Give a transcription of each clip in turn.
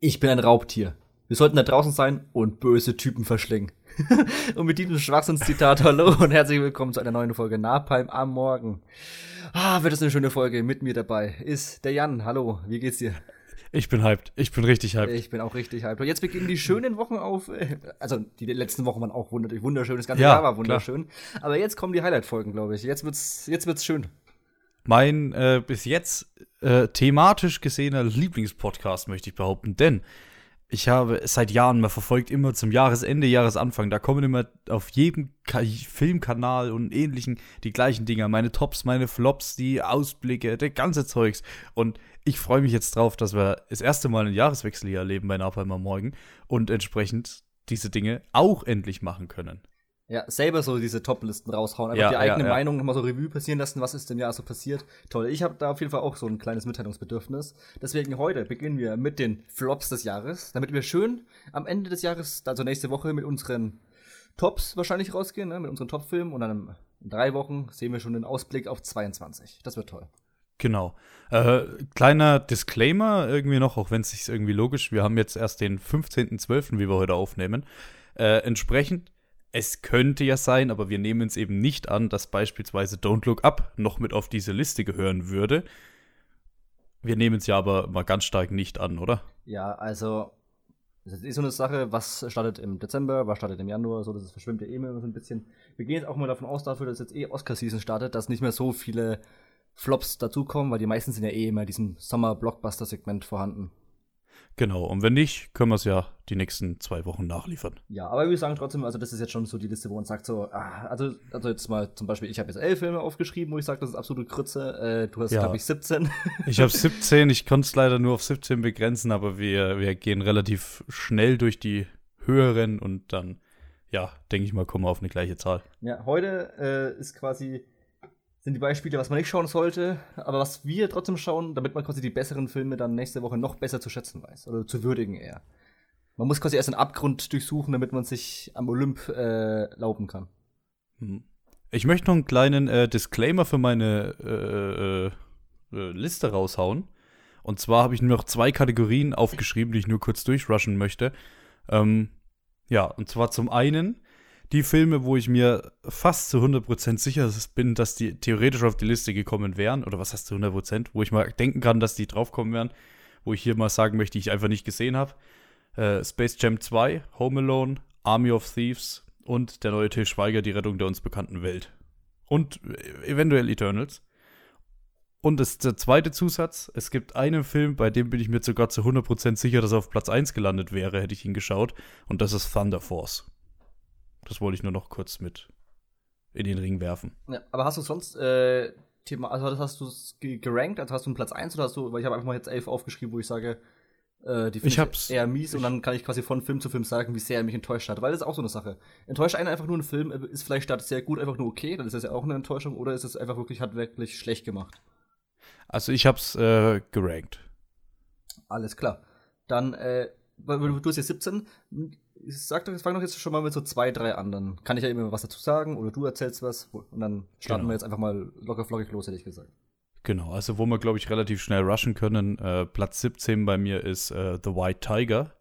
Ich bin ein Raubtier. Wir sollten da draußen sein und böse Typen verschlingen. und mit diesem Schwachsinnszitat hallo und herzlich willkommen zu einer neuen Folge Napalm am Morgen. Ah, wird das eine schöne Folge. Mit mir dabei ist der Jan. Hallo, wie geht's dir? Ich bin hyped. Ich bin richtig hyped. Ich bin auch richtig hyped. Und jetzt beginnen die schönen Wochen auf. Äh, also die letzten Wochen waren auch wunderschön. Das ganze Ja, Jahr war wunderschön. Aber jetzt kommen die Highlight-Folgen, glaube ich. Jetzt wird's, jetzt wird's schön. Mein äh, bis jetzt äh, thematisch gesehener Lieblingspodcast, möchte ich behaupten. Denn ich habe seit Jahren, man verfolgt immer zum Jahresende, Jahresanfang, da kommen immer auf jedem Ka Filmkanal und ähnlichen die gleichen Dinger. Meine Tops, meine Flops, die Ausblicke, der ganze Zeugs. Und ich freue mich jetzt drauf, dass wir das erste Mal einen Jahreswechsel hier erleben bei Napalm am Morgen und entsprechend diese Dinge auch endlich machen können. Ja, selber so diese Top-Listen raushauen, einfach Ja, die eigene ja, ja. Meinung nochmal so Revue passieren lassen, was ist im Jahr so passiert. Toll, ich habe da auf jeden Fall auch so ein kleines Mitteilungsbedürfnis. Deswegen heute beginnen wir mit den Flops des Jahres, damit wir schön am Ende des Jahres, also nächste Woche, mit unseren Tops wahrscheinlich rausgehen, ne, mit unseren Top-Filmen und dann in drei Wochen sehen wir schon den Ausblick auf 22. Das wird toll. Genau. Äh, kleiner Disclaimer irgendwie noch, auch wenn es sich irgendwie logisch, wir haben jetzt erst den 15.12., wie wir heute aufnehmen. Äh, entsprechend, es könnte ja sein, aber wir nehmen es eben nicht an, dass beispielsweise Don't Look Up noch mit auf diese Liste gehören würde. Wir nehmen es ja aber mal ganz stark nicht an, oder? Ja, also, das ist so eine Sache, was startet im Dezember, was startet im Januar, so, das verschwimmt ja eh immer so ein bisschen. Wir gehen jetzt auch mal davon aus, dafür, dass jetzt eh Oscar-Season startet, dass nicht mehr so viele Flops dazukommen, weil die meisten sind ja eh immer in diesem Sommer-Blockbuster-Segment vorhanden. Genau, und wenn nicht, können wir es ja die nächsten zwei Wochen nachliefern. Ja, aber wir sagen trotzdem, also das ist jetzt schon so die Liste, wo man sagt so, ah, also, also jetzt mal zum Beispiel, ich habe jetzt elf Filme aufgeschrieben, wo ich sage, das ist absolute Krütze. Äh, du hast, Ja. glaube ich, 17. Ich habe 17, ich konnte es leider nur auf 17 begrenzen, aber wir, wir gehen relativ schnell durch die höheren und dann, ja, denke ich mal, kommen wir auf eine gleiche Zahl. Ja, heute äh, ist quasi sind die Beispiele, was man nicht schauen sollte, aber was wir trotzdem schauen, damit man quasi die besseren Filme dann nächste Woche noch besser zu schätzen weiß oder zu würdigen eher. Man muss quasi erst den Abgrund durchsuchen, damit man sich am Olymp äh, laufen kann. Hm. Ich möchte noch einen kleinen äh, Disclaimer für meine äh, äh, äh, Liste raushauen. Und zwar habe ich nur noch zwei Kategorien aufgeschrieben, die ich nur kurz durchrushen möchte. Ähm, ja, und zwar zum einen die Filme, wo ich mir fast zu 100% sicher bin, dass die theoretisch auf die Liste gekommen wären. Oder was heißt zu 100%? Wo ich mal denken kann, dass die draufkommen wären. Wo ich hier mal sagen möchte, die ich einfach nicht gesehen habe. Äh, Space Jam 2, Home Alone, Army of Thieves und der neue Til Schweiger, die Rettung der uns bekannten Welt. Und äh, eventuell Eternals. Und das, der zweite Zusatz, es gibt einen Film, bei dem bin ich mir sogar zu 100% sicher, dass er auf Platz 1 gelandet wäre, hätte ich ihn geschaut. Und das ist Thunder Force. Das wollte ich nur noch kurz mit in den Ring werfen. Ja, aber hast du sonst äh, Thema, also hast du es ge- gerankt, also hast du einen Platz 1 oder hast du, weil ich habe einfach mal jetzt elf aufgeschrieben, wo ich sage, äh, die finde Ich ich, eher mies und dann kann ich quasi von Film zu Film sagen, wie sehr er mich enttäuscht hat. Weil das ist auch so eine Sache. Enttäuscht einen einfach nur ein Film, äh, ist vielleicht statt sehr gut einfach nur okay, dann ist das ja auch eine Enttäuschung, oder ist es einfach wirklich, hat wirklich schlecht gemacht. Also ich hab's äh, gerankt. Alles klar. Dann, äh, du hast jetzt 17. Ich sag doch, ich fang doch jetzt schon mal mit so zwei, drei anderen. Kann ich ja immer was dazu sagen oder du erzählst was und dann starten Genau. wir jetzt einfach mal locker flockig los, hätte ich gesagt. Genau, also wo wir, glaube ich, relativ schnell rushen können. Äh, Platz 17 bei mir ist äh, The White Tiger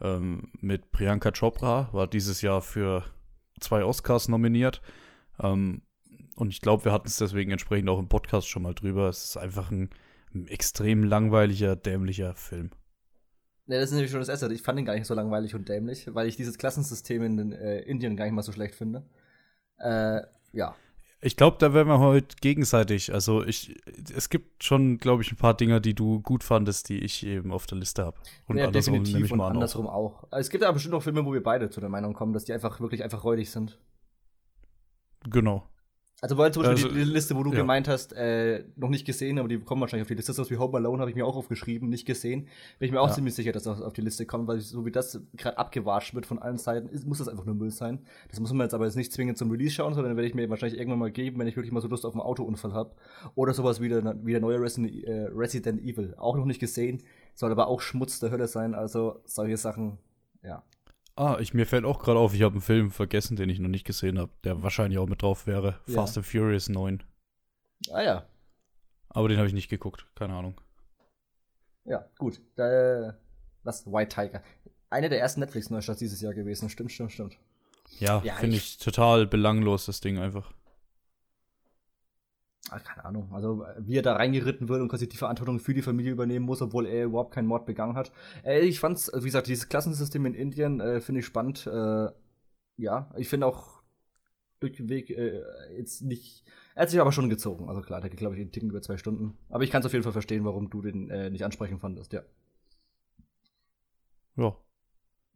ähm, mit Priyanka Chopra, war dieses Jahr für zwei Oscars nominiert. Ähm, und ich glaube, wir hatten es deswegen entsprechend auch im Podcast schon mal drüber. Es ist einfach ein, ein extrem langweiliger, dämlicher Film. Ja, das ist nämlich schon das Erste. Ich fand ihn gar nicht so langweilig und dämlich, weil ich dieses Klassensystem in den, äh, Indien gar nicht mal so schlecht finde. Äh, ja. Ich glaube, da werden wir heute gegenseitig. Also ich, es gibt schon, glaube ich, ein paar Dinger, die du gut fandest, die ich eben auf der Liste habe. Und ja, andersrum definitiv nehme ich und mal an. Auch. andersrum auch. Also, Es gibt aber bestimmt auch Filme, wo wir beide zu der Meinung kommen, dass die einfach wirklich einfach räudig sind. Genau. Also weil zum Beispiel Also, die, die Liste, wo du ja. gemeint hast, äh, noch nicht gesehen, aber die kommen wahrscheinlich auf die Liste. Das wie Home Alone habe ich mir auch aufgeschrieben, nicht gesehen. Bin ich mir auch Ja. ziemlich sicher, dass das auf die Liste kommt, weil so wie das gerade abgewatscht wird von allen Seiten, ist, muss das einfach nur Müll sein. Das muss man jetzt aber jetzt nicht zwingend zum Release schauen, sondern werde ich mir wahrscheinlich irgendwann mal geben, wenn ich wirklich mal so Lust auf einen Autounfall habe. Oder sowas wie der, wie der neue Resident, äh, Resident Evil. Auch noch nicht gesehen, soll aber auch Schmutz der Hölle sein. Also solche Sachen, ja. Ah, ich, mir fällt auch gerade auf, ich habe einen Film vergessen, den ich noch nicht gesehen habe, der wahrscheinlich auch mit drauf wäre. Ja. Fast and Furious 9. Ah ja, Aber den habe ich nicht geguckt, keine Ahnung. Ja, gut. Da, Was? White Tiger. Eine der ersten Netflix-Neustarts dieses Jahr gewesen. Stimmt, stimmt, stimmt. Ja, Ja, finde ich- ich total belanglos, das Ding einfach. Ah, keine Ahnung. Also, wie er da reingeritten wird und quasi die Verantwortung für die Familie übernehmen muss, obwohl er überhaupt keinen Mord begangen hat. Äh, ich fand's, also wie gesagt, dieses Klassensystem in Indien äh, finde ich spannend. Äh, ja, ich finde auch durch den Weg äh, jetzt nicht. Er hat sich aber schon gezogen. Also klar, der geht, glaube ich, einen Ticken über zwei Stunden. Aber ich kann es auf jeden Fall verstehen, warum du den äh, nicht ansprechen fandest, ja. Ja.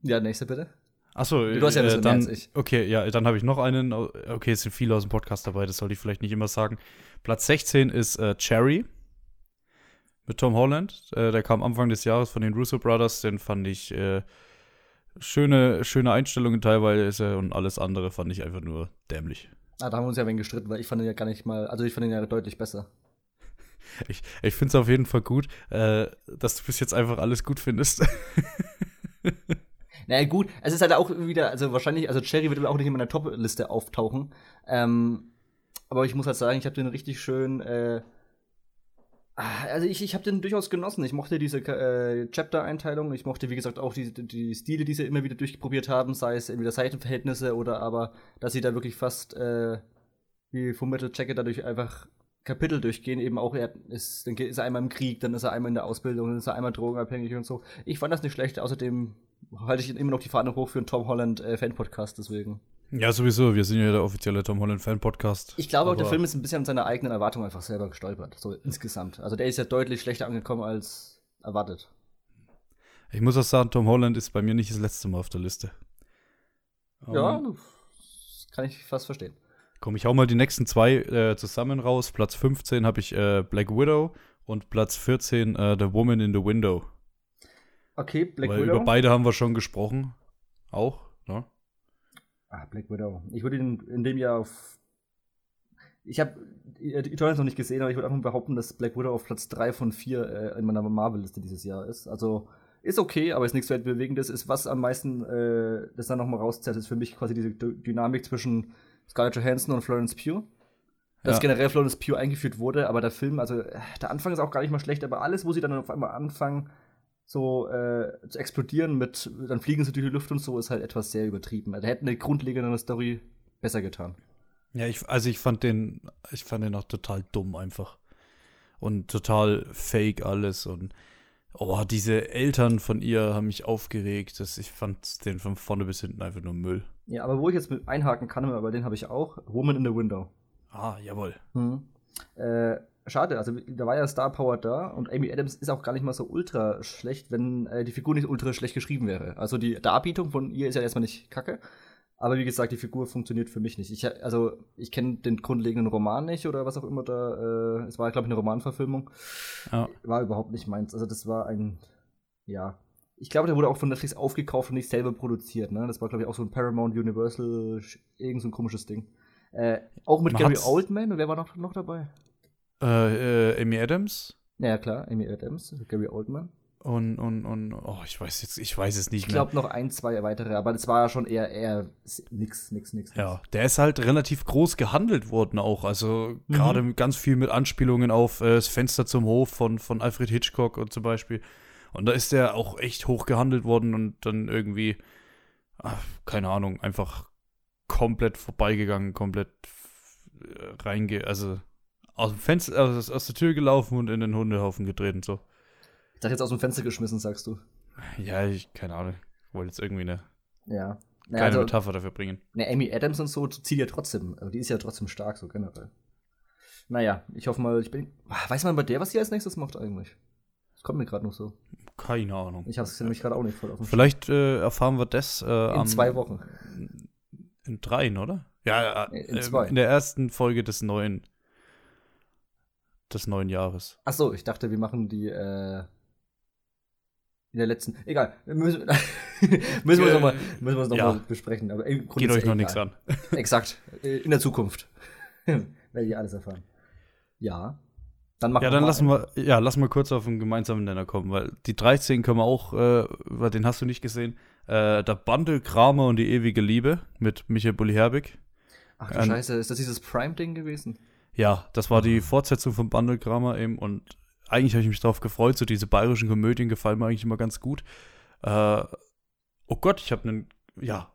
Ja, nächste bitte. Achso, Du hast ja mehr dann, ich. Okay, ja, dann habe ich noch einen. Okay, es sind viele aus dem Podcast dabei, das sollte ich vielleicht nicht immer sagen. Platz 16 ist äh, Cherry mit Tom Holland. Äh, der kam Anfang des Jahres von den Russo Brothers. Den fand ich äh, schöne, schöne Einstellungen teilweise und alles andere fand ich einfach nur dämlich. Ah, da haben wir uns ja ein wenig gestritten, weil ich fand ihn ja gar nicht mal, also ich fand ihn ja deutlich besser. Ich, ich finde es auf jeden Fall gut, äh, dass du bis jetzt einfach alles gut findest. Naja, gut, es ist halt auch wieder, also wahrscheinlich, also Cherry wird auch nicht in meiner Top-Liste auftauchen. Ähm, aber ich muss halt sagen, ich habe den richtig schön, äh, ah, also ich, ich habe den durchaus genossen. Ich mochte diese äh, Chapter-Einteilung. Ich mochte, wie gesagt, auch die, die Stile, die sie immer wieder durchprobiert haben, sei es entweder Seitenverhältnisse oder aber, dass sie da wirklich fast äh, wie Full Metal Jacket dadurch einfach Kapitel durchgehen, eben auch er ist, dann ist er einmal im Krieg, dann ist er einmal in der Ausbildung, dann ist er einmal drogenabhängig und so. Ich fand das nicht schlecht, außerdem halte ich immer noch die Fahne hoch für einen Tom Holland äh, Fan-Podcast, deswegen. ja, sowieso, wir sind ja der offizielle Tom Holland Fan-Podcast. Ich glaube auch, der Film ist ein bisschen an seiner eigenen Erwartung einfach selber gestolpert, so insgesamt. Also der ist ja deutlich schlechter angekommen als erwartet. Ich muss auch sagen, Tom Holland ist bei mir nicht das letzte Mal auf der Liste. Ja, Ähm, das kann ich fast verstehen. Komm, ich hau mal die nächsten zwei äh, zusammen raus. Platz 15 habe ich äh, Black Widow und Platz 14 äh, The Woman in the Window. Okay, Black Weil Widow. über beide haben wir schon gesprochen. Auch, ne? Ah, Black Widow. Ich würde ihn in dem Jahr auf. Ich habe Eternals noch nicht gesehen, aber ich würde einfach behaupten, dass Black Widow auf Platz 3 von 4 äh, in meiner Marvel-Liste dieses Jahr ist. Also ist okay, aber ist nichts weltbewegendes. Ist was am meisten, äh, das dann nochmal rauszerrt, ist für mich quasi diese D Dynamik zwischen Scarlett Johansson und Florence Pugh. Dass Ja. generell Florence Pugh eingeführt wurde, aber der Film, also äh, der Anfang ist auch gar nicht mal schlecht, aber alles, wo sie dann auf einmal anfangen, so äh, zu explodieren mit, dann fliegen sie durch die Luft und so, ist halt etwas sehr übertrieben. Da hätte eine grundlegende Story besser getan. Ja, ich, also ich fand den, ich fand den auch total dumm einfach. Und total fake alles und oh, diese Eltern von ihr haben mich aufgeregt. Das, ich fand den von vorne bis hinten einfach nur Müll. Ja, aber wo ich jetzt mit einhaken kann, aber den habe ich auch, Woman in the Window. Ah, jawohl. Hm. Äh, schade, also da war ja Star Power da und Amy Adams ist auch gar nicht mal so ultra schlecht, wenn äh, die Figur nicht ultra schlecht geschrieben wäre. Also die Darbietung von ihr ist ja erstmal nicht kacke. Aber wie gesagt, die Figur funktioniert für mich nicht. Ich, also, ich kenne den grundlegenden Roman nicht oder was auch immer da. Äh, es war, glaube ich, eine Romanverfilmung. Ja. War überhaupt nicht meins. Also, das war ein. Ja. Ich glaube, der wurde auch von Netflix aufgekauft und nicht selber produziert. Ne? Das war, glaube ich, auch so ein Paramount Universal, irgend so ein komisches Ding. Äh, auch mit Man Gary hat's- Oldman. Und wer war noch, noch dabei? Äh, äh, Amy Adams Ja, klar, Amy Adams, Gary Oldman. und, und, und, oh, ich weiß jetzt, ich weiß es nicht Ich mehr. glaube noch ein, zwei weitere, aber das war ja schon eher, eher s- nix, nix, nix. Ja, der ist halt relativ groß gehandelt worden auch. Also Mhm. gerade ganz viel mit Anspielungen auf äh, das Fenster zum Hof von, von Alfred Hitchcock und zum Beispiel. Und da ist der auch echt hoch gehandelt worden und dann irgendwie, ach, keine Ahnung, einfach komplett vorbeigegangen, komplett äh, reinge, also aus dem Fenster, aus, aus der Tür gelaufen und in den Hundehaufen getreten. So. Ich dachte jetzt aus dem Fenster geschmissen, sagst du. Ja, ich, keine Ahnung. Ich wollte jetzt irgendwie eine Ja. kleine Naja, also, Metapher dafür bringen. ne, Amy Adams und so zieht ja trotzdem. Also die ist ja trotzdem stark, so generell. Naja, ich hoffe mal, ich bin. Ah, Weiß man bei der, was sie als nächstes macht eigentlich? Das kommt mir gerade noch so. Keine Ahnung. Ich habe es nämlich gerade auch nicht voll auf dem Vielleicht äh, erfahren wir das äh, In am, zwei Wochen. In dreien, oder? Ja, äh, In zwei. in der ersten Folge des neuen des neuen Jahres. Ach so, ich dachte, wir machen die äh, in der letzten. Egal, wir müssen, müssen wir es nochmal wir noch Ja. mal besprechen. Aber im Grunde Geht euch noch nichts an. Exakt. Äh, In der Zukunft. Werdet ihr alles erfahren. Ja. Dann machen Ja, dann lassen wir, ja, lassen wir kurz auf einen gemeinsamen Nenner kommen, weil die 13 können wir auch, äh, den hast du nicht gesehen. Äh, der Bundle Kramer und die ewige Liebe mit Michael Bulli Herbig. Ach du Ähm, Scheiße, ist das dieses Prime-Ding gewesen? Ja, das war die Fortsetzung von Bundle Kramer eben und eigentlich habe ich mich darauf gefreut. So diese bayerischen Komödien gefallen mir eigentlich immer ganz gut. Äh, oh Gott, ich habe einen, ja,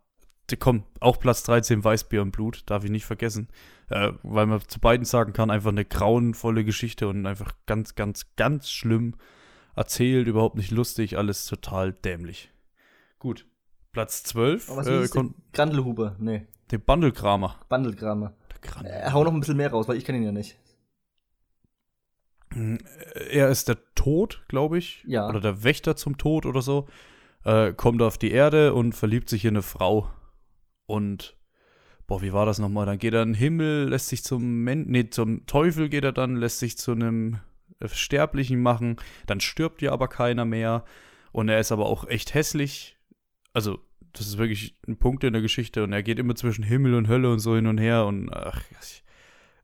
komm, auch Platz 13 Weißbier im Blut, darf ich nicht vergessen. Äh, weil man zu beiden sagen kann, einfach eine grauenvolle Geschichte und einfach ganz, ganz, ganz schlimm erzählt, überhaupt nicht lustig, alles total dämlich. Gut. Platz 12. Aber was äh, ist Grandelhuber? Nee. Der Bandelkramer. Bandelkramer. Äh, hau noch ein bisschen mehr raus, weil ich kenne ihn ja nicht. Hm, er ist der Tod, glaube ich. Ja. Oder der Wächter zum Tod oder so. Äh, kommt auf die Erde und verliebt sich in eine Frau. Und, boah, wie war das nochmal? Dann geht er in den Himmel, lässt sich zum, Men nee, zum Teufel geht er dann, lässt sich zu einem äh, Sterblichen machen. Dann stirbt ja aber keiner mehr. Und er ist aber auch echt hässlich. Also, das ist wirklich ein Punkt in der Geschichte. Und er geht immer zwischen Himmel und Hölle und so hin und her. Und ach, es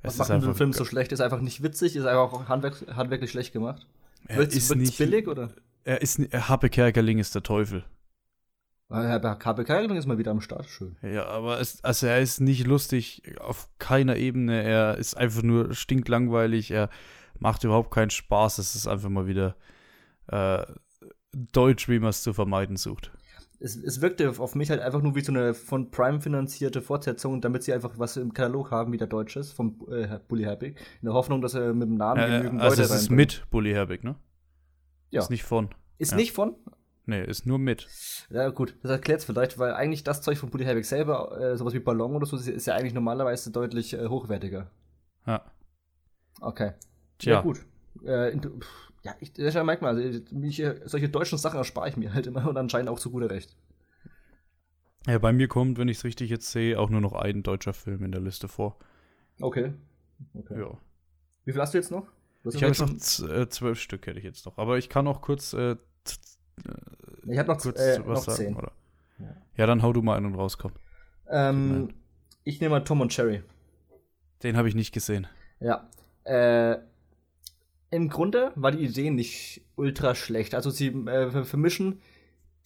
Was macht einfach, den Film so schlecht? Ist einfach nicht witzig, ist einfach auch handwerk handwerklich schlecht gemacht. Er wird's, ist wird's nicht billig oder? Er ist Happe Kerkeling ist der Teufel. Happe Kerkeling ist mal wieder am Start, schön. Ja, aber es, also er ist nicht lustig auf keiner Ebene. Er ist einfach nur stinklangweilig. Er macht überhaupt keinen Spaß. Es ist einfach mal wieder äh, Deutsch, wie man es zu vermeiden sucht. Es, es wirkte auf mich halt einfach nur wie so eine von Prime finanzierte Fortsetzung, damit sie einfach was im Katalog haben, wie der Deutsch ist, vom äh, Bully Herbig. In der Hoffnung, dass er mit dem Namen äh, genügend also Leute es ist mit Bully Herbig, ne? Ja. Ist nicht von. Ist ja. nicht von? Nee, ist nur mit. Ja, gut, das erklärt es vielleicht, weil eigentlich das Zeug von Bully Herbig selber, äh, sowas wie Ballon oder so, ist ja eigentlich normalerweise deutlich äh, hochwertiger. Ja. Okay. Tja. Ja, gut. Äh, ja, ich, das ist ja also, äh, solche deutschen Sachen erspare ich mir halt immer und anscheinend auch zu guter Recht. Ja, bei mir kommt, wenn ich es richtig jetzt sehe, auch nur noch ein deutscher Film in der Liste vor. Okay. okay. Ja. Wie viel hast du jetzt noch? ich habe jetzt noch äh, zwölf Stück, hätte ich jetzt noch. Aber ich kann auch kurz. Äh, ich habe noch, kurz äh, was noch sagen, Oder? Ja. ja. dann hau du mal einen und rauskomm. Ähm, ich nehme mal Tom und Cherry. Den habe ich nicht gesehen. Ja. Äh, Im Grunde war die Idee nicht ultra schlecht. Also sie äh, vermischen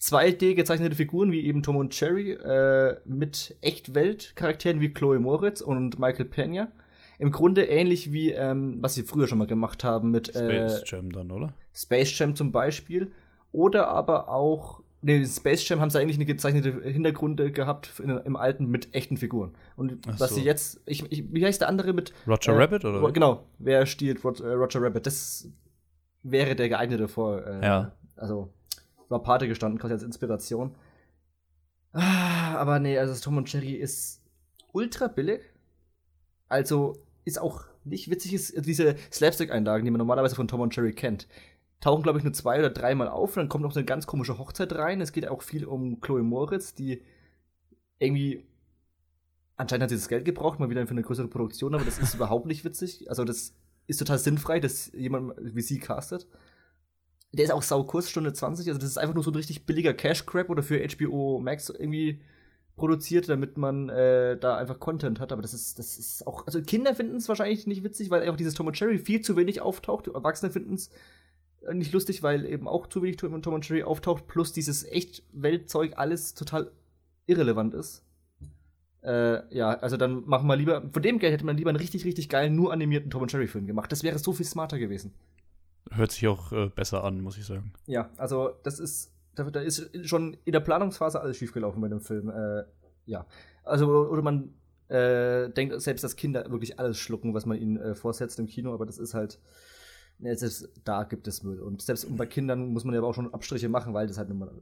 2D gezeichnete Figuren wie eben Tom und Cherry äh, mit Echtwelt-Charakteren wie Chloe Moritz und Michael Pena. Im Grunde ähnlich wie ähm, was sie früher schon mal gemacht haben mit äh, Space Jam dann, oder? Space Jam zum Beispiel. Oder aber auch Nee, Space Jam haben sie eigentlich eine gezeichnete Hintergründe gehabt in, im alten mit echten Figuren. Und Ach was so. sie jetzt, ich, ich, wie heißt der andere mit Roger äh, Rabbit oder? Genau, wer stiehlt Roger, äh, Roger Rabbit? Das wäre der geeignete vor. Äh, ja. Also war Pate gestanden, quasi als Inspiration. Ah, aber nee, also Tom und Jerry ist ultra billig. Also ist auch nicht witzig, ist diese Slapstick-Einlagen, die man normalerweise von Tom und Jerry kennt. Tauchen, glaube ich, nur zwei oder dreimal auf und dann kommt noch eine ganz komische Hochzeit rein. Es geht auch viel um Chloe Moritz, die irgendwie anscheinend hat sie das Geld gebraucht, mal wieder für eine größere Produktion, aber das ist überhaupt nicht witzig. Also das ist total sinnfrei, dass jemand wie sie castet. Der ist auch sau kurz, Stunde 20. Also, das ist einfach nur so ein richtig billiger Cash Grab oder für HBO Max irgendwie produziert, damit man äh, da einfach Content hat. Aber das ist, das ist auch. Also, Kinder finden es wahrscheinlich nicht witzig, weil einfach dieses Tom und Jerry viel zu wenig auftaucht. Erwachsene finden es nicht lustig, weil eben auch zu wenig Tom und Jerry auftaucht, plus dieses echt Weltzeug alles total irrelevant ist. Äh, ja, also dann machen wir lieber, von dem Geld hätte man lieber einen richtig, richtig geilen, nur animierten Tom und Jerry Film gemacht. Das wäre so viel smarter gewesen. Hört sich auch äh, besser an, muss ich sagen. Ja, also das ist, da, da ist schon in der Planungsphase alles schiefgelaufen bei dem Film. Äh, ja, also oder man äh, denkt selbst, dass Kinder wirklich alles schlucken, was man ihnen äh, vorsetzt im Kino, aber das ist halt, ne, selbst da gibt es Müll. Und selbst bei Kindern muss man ja auch schon Abstriche machen, weil das halt nur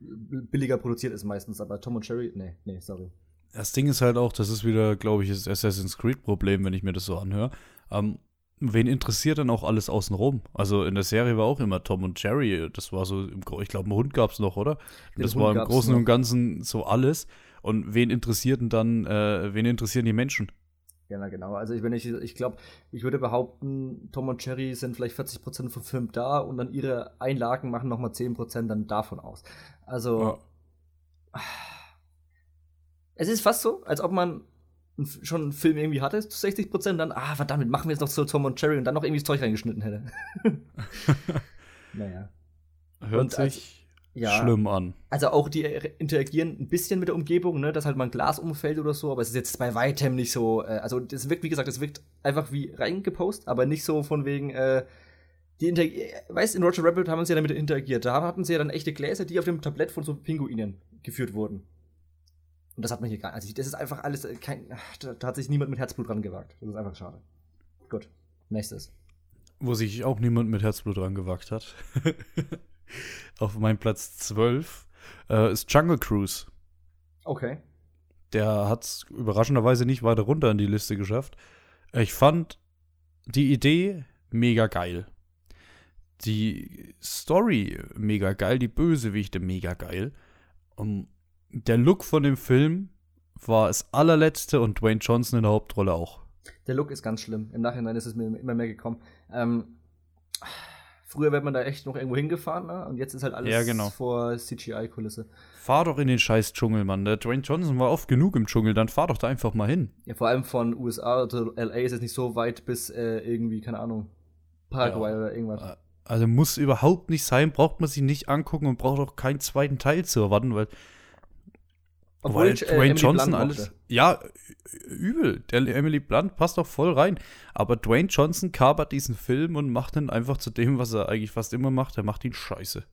billiger produziert ist meistens. Aber Tom und Cherry, nee, nee, sorry. Das Ding ist halt auch, das ist wieder, glaube ich, das Assassin's Creed-Problem, wenn ich mir das so anhöre. Ähm, wen interessiert denn auch alles außenrum? Also in der Serie war auch immer Tom und Jerry. Das war so, ich glaube, einen Hund gab es noch, oder? Den das Hund war im Großen noch. und Ganzen so alles. Und wen interessierten dann, äh, wen interessieren die Menschen? Ja, genau. Also ich, wenn ich, ich glaube, ich würde behaupten, Tom und Jerry sind vielleicht 40% vom Film da und dann ihre Einlagen machen nochmal 10% dann davon aus. Also ja. es ist fast so, als ob man schon einen Film irgendwie hatte, zu 60 Prozent, dann, ah, verdammt, machen wir jetzt noch so Tom und Jerry und dann noch irgendwie das Zeug reingeschnitten hätte. naja. Hört und sich ja, schlimm an. Also auch die interagieren ein bisschen mit der Umgebung, ne, dass halt mal ein Glas umfällt oder so, aber es ist jetzt bei weitem nicht so, äh, also das wirkt, wie gesagt, es wirkt einfach wie reingepost, aber nicht so von wegen, äh, Die Inter weißt du, in Roger Rabbit haben sie ja damit interagiert. Da hatten sie ja dann echte Gläser, die auf dem Tablett von so Pinguinen geführt wurden. Und das hat man hier gar nicht. Also, das ist einfach alles äh, kein. Da, da, hat sich niemand mit Herzblut dran gewagt. Das ist einfach schade. Gut. Nächstes. Wo sich auch niemand mit Herzblut dran gewagt hat. auf meinem Platz 12 äh, ist Jungle Cruise. Okay. Der hat es überraschenderweise nicht weiter runter in die Liste geschafft. Ich fand die Idee mega geil. Die Story mega geil, die Bösewichte mega geil. Um, der Look von dem Film war das allerletzte und Dwayne Johnson in der Hauptrolle auch. Der Look ist ganz schlimm. Im Nachhinein ist es mir immer mehr gekommen. Ähm, früher wäre man da echt noch irgendwo hingefahren, ne? Und jetzt ist halt alles ja, genau. vor CGI-Kulisse. Fahr doch in den scheiß Dschungel, Mann. Der Dwayne Johnson war oft genug im Dschungel, dann fahr doch da einfach mal hin. Ja, vor allem von USA oder LA ist es nicht so weit bis äh, irgendwie, keine Ahnung, Paraguay ja. oder irgendwas. Also muss überhaupt nicht sein, braucht man sich nicht angucken und braucht auch keinen zweiten Teil zu erwarten, weil obwohl ich, äh, Dwayne Johnson alles. Ja, übel. Der Emily Blunt passt doch voll rein. Aber Dwayne Johnson kapert diesen Film und macht ihn einfach zu dem, was er eigentlich fast immer macht. Er macht ihn scheiße.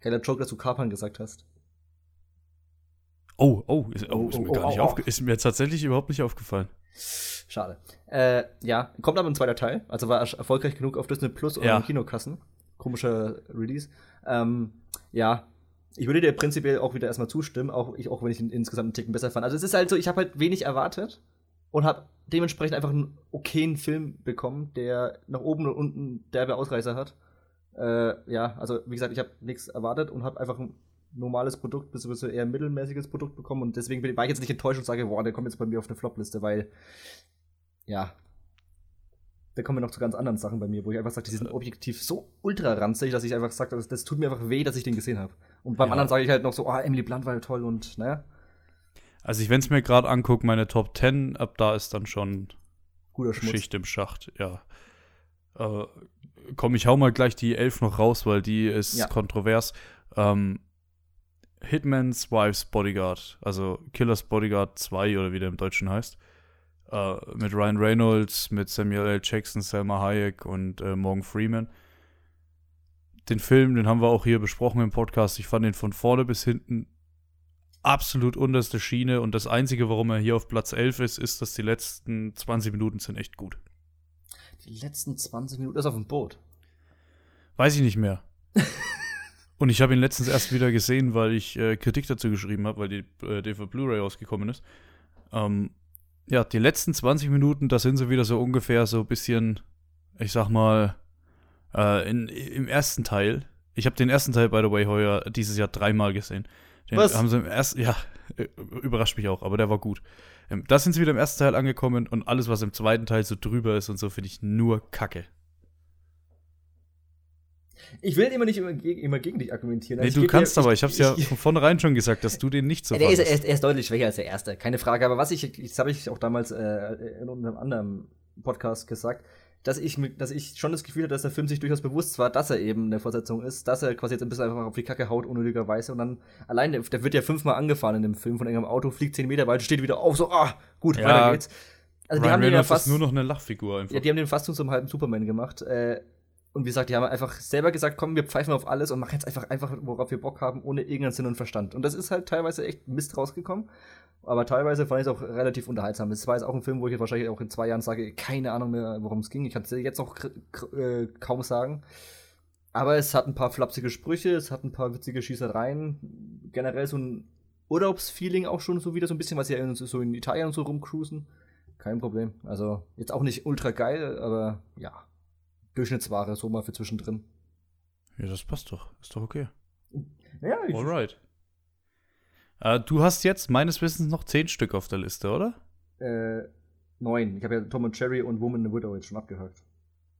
Geiler Joke, dass du kapern gesagt hast. Oh, oh, ist, oh, ist, oh, mir, gar oh, nicht oh, ist mir tatsächlich überhaupt nicht aufgefallen. Schade. Äh, ja, kommt aber ein zweiter Teil. Also war erfolgreich genug auf Disney Plus und ja. Kinokassen. Komischer Release. Ähm, ja, ich würde dir prinzipiell auch wieder erstmal zustimmen, auch, ich, auch wenn ich ihn insgesamt einen Ticken besser fand. Also es ist halt so, ich habe halt wenig erwartet und habe dementsprechend einfach einen okayen Film bekommen, der nach oben und unten derbe Ausreißer hat. Äh, ja, also wie gesagt, ich habe nichts erwartet und habe einfach ein normales Produkt, beziehungsweise eher ein mittelmäßiges Produkt bekommen und deswegen war ich jetzt nicht enttäuscht und sage, boah, der kommt jetzt bei mir auf eine Flopliste, weil ja, da kommen wir noch zu ganz anderen Sachen bei mir, wo ich einfach sage, die sind objektiv so ultra ranzig, dass ich einfach sage, das, das, tut mir einfach weh, dass ich den gesehen habe. Und beim ja. anderen sage ich halt noch so, oh, Emily Blunt war ja toll und naja. Also ich, wenn es mir gerade angucke, meine Top 10, ab da ist dann schon Guter Schmutz. Schicht im Schacht, ja. Äh, komm, ich hau mal gleich die 11 noch raus, weil die ist ja. kontrovers. Ähm, Hitman's Wife's Bodyguard, also Killer's Bodyguard 2 oder wie der im Deutschen heißt. Äh, mit Ryan Reynolds, mit Samuel L. Jackson, Selma Hayek und äh, Morgan Freeman. Den Film, den haben wir auch hier besprochen im Podcast. Ich fand ihn von vorne bis hinten absolut unterste Schiene. Und das Einzige, warum er hier auf Platz 11 ist, ist, dass die letzten 20 Minuten sind echt gut. Die letzten 20 Minuten ist auf dem Boot. Weiß ich nicht mehr. Und ich habe ihn letztens erst wieder gesehen, weil ich äh, Kritik dazu geschrieben habe, weil die äh, DVD Blu-ray rausgekommen ist. Ähm, ja, die letzten 20 Minuten, da sind sie wieder so ungefähr so ein bisschen, ich sag mal, äh, in, im ersten Teil. Ich habe den ersten Teil, by the way, heuer dieses Jahr dreimal gesehen. Den Was? haben sie im ersten, ja, überrascht mich auch, aber der war gut. Ähm, da sind sie wieder im ersten Teil angekommen und alles, was im zweiten Teil so drüber ist und so, finde ich nur Kacke. Ich will immer nicht immer, immer gegen dich argumentieren. Also nee, du kannst ja, aber, ich, ich hab's ja von vornherein schon gesagt, dass du den nicht so der ist, er, ist, er ist deutlich schwächer als der erste, keine Frage. Aber was ich, das habe ich auch damals äh, in einem anderen Podcast gesagt, dass ich, dass ich schon das Gefühl hatte, dass der Film sich durchaus bewusst war, dass er eben eine Fortsetzung ist, dass er quasi jetzt ein bisschen einfach auf die Kacke haut, unnötigerweise. Und dann allein, der, wird ja fünfmal angefahren in dem Film von irgendeinem Auto, fliegt zehn Meter weit, steht wieder auf, so, ah, gut, ja, weiter geht's. Also Ryan die haben den ja fast nur noch eine Lachfigur einfach. Ja, die haben den fast zu so einem halben Superman gemacht. Äh, und wie gesagt, die haben einfach selber gesagt, komm, wir pfeifen auf alles und machen jetzt einfach, einfach, worauf wir Bock haben, ohne irgendeinen Sinn und Verstand. Und das ist halt teilweise echt Mist rausgekommen. Aber teilweise fand ich es auch relativ unterhaltsam. Es war jetzt auch ein Film, wo ich jetzt wahrscheinlich auch in zwei Jahren sage, keine Ahnung mehr, worum es ging. Ich kann es jetzt auch äh, kaum sagen. Aber es hat ein paar flapsige Sprüche, es hat ein paar witzige Schießereien. Generell so ein Urlaubsfeeling auch schon so wieder so ein bisschen, was ja so in Italien so rumcruisen. Kein Problem. Also jetzt auch nicht ultra geil, aber ja, Durchschnittsware, so mal für zwischendrin. Ja, das passt doch. Ist doch okay. Ja, ich Alright. Äh, du hast jetzt meines Wissens noch zehn Stück auf der Liste, oder? Äh, neun. Ich habe ja Tom und Cherry und Woman in the Widow jetzt schon abgehakt.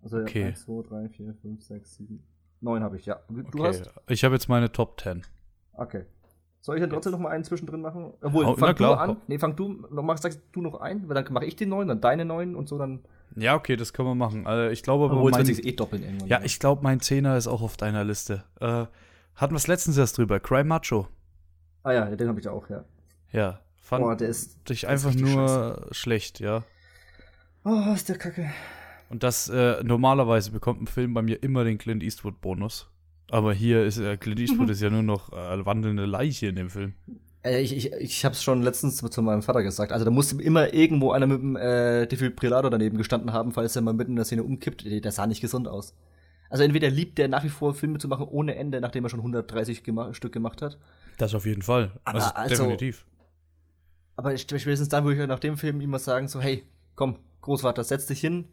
Also okay. 1, 2, 3, 4, 5, 6, 7. Neun habe ich, ja. Du okay. hast? Ich habe jetzt meine Top 10. Okay. Soll ich dann trotzdem noch mal einen zwischendrin machen? Obwohl, Hau, fang du an. Nee, fang du, noch mach, sagst du noch einen, weil dann mache ich den neuen, dann deine neuen und so dann. Ja, okay, das können wir machen. Also ich glaube, Obwohl, mein, eh doppeln irgendwann. Ja, ich glaube, mein Zehner ist auch auf deiner Liste. Äh, hatten wir es letztens erst drüber. Cry Macho. Ah ja, den habe ich auch, ja. Ja, fand Boah, der ist, dich einfach nur scheiße. schlecht, ja. Oh, ist der Kacke. Und das äh, normalerweise bekommt ein Film bei mir immer den Clint Eastwood-Bonus. Aber hier ist äh, Clint Eastwood ist ja nur noch äh, wandelnde Leiche in dem Film. Äh, ich, ich, ich habe es schon letztens zu meinem Vater gesagt. Also da musste immer irgendwo einer mit dem äh, Defibrillator daneben gestanden haben, falls er mal mitten in der Szene umkippt. Der sah nicht gesund aus. Also entweder liebt der nach wie vor Filme zu machen ohne Ende, nachdem er schon 130 gema Stück gemacht hat. Das auf jeden Fall. Aber also, also- definitiv. Aber spätestens dann würde ich nach dem Film immer sagen, so, hey, komm, Großvater, setz dich hin,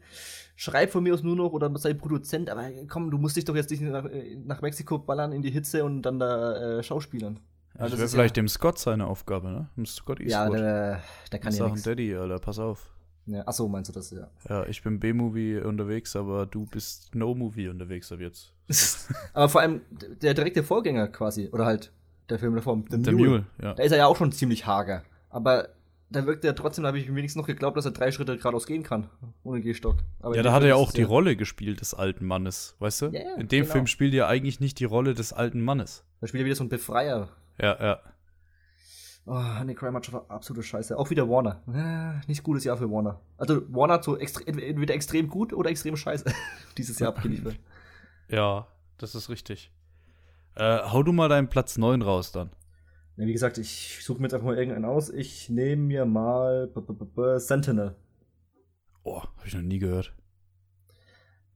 schreib von mir aus nur noch oder sei Produzent, aber komm, du musst dich doch jetzt nicht nach, äh, nach Mexiko ballern in die Hitze und dann da äh, schauspielern. Das das wäre vielleicht ja- dem Scott seine Aufgabe, ne? Dem Scott Ja, Eastwood. der, der kann ja Sachen nichts. Daddy, Alter, pass auf. Ja, achso, meinst du das, ja. Ja, ich bin B-Movie unterwegs, aber du bist No-Movie unterwegs ab jetzt. aber vor allem der direkte Vorgänger quasi, oder halt der Film davor, The Der Mule. Mule, ja. Da ist er ja auch schon ziemlich hager. Aber da wirkt er trotzdem, da habe ich wenigstens noch geglaubt, dass er drei Schritte geradeaus gehen kann. Ohne Gehstock. Aber Ja, da hat er ja auch die Rolle gespielt des alten Mannes, weißt du? Ja, ja, In dem genau. Film spielt er eigentlich nicht die Rolle des alten Mannes. Da spielt er wieder so ein Befreier. Ja, ja. Oh, Honey Crime Match war absolute Scheiße. Auch wieder Warner. Äh, nicht gutes Jahr für Warner. Also Warner hat so extre entweder extrem gut oder extrem scheiße dieses Jahr abgeliefert. Ja, das ist richtig. Äh, hau du mal deinen Platz 9 raus dann. Ja, wie gesagt, ich suche mir jetzt einfach mal irgendeinen aus. Ich nehme mir mal b -b -b Sentinel. Oh, hab ich noch nie gehört.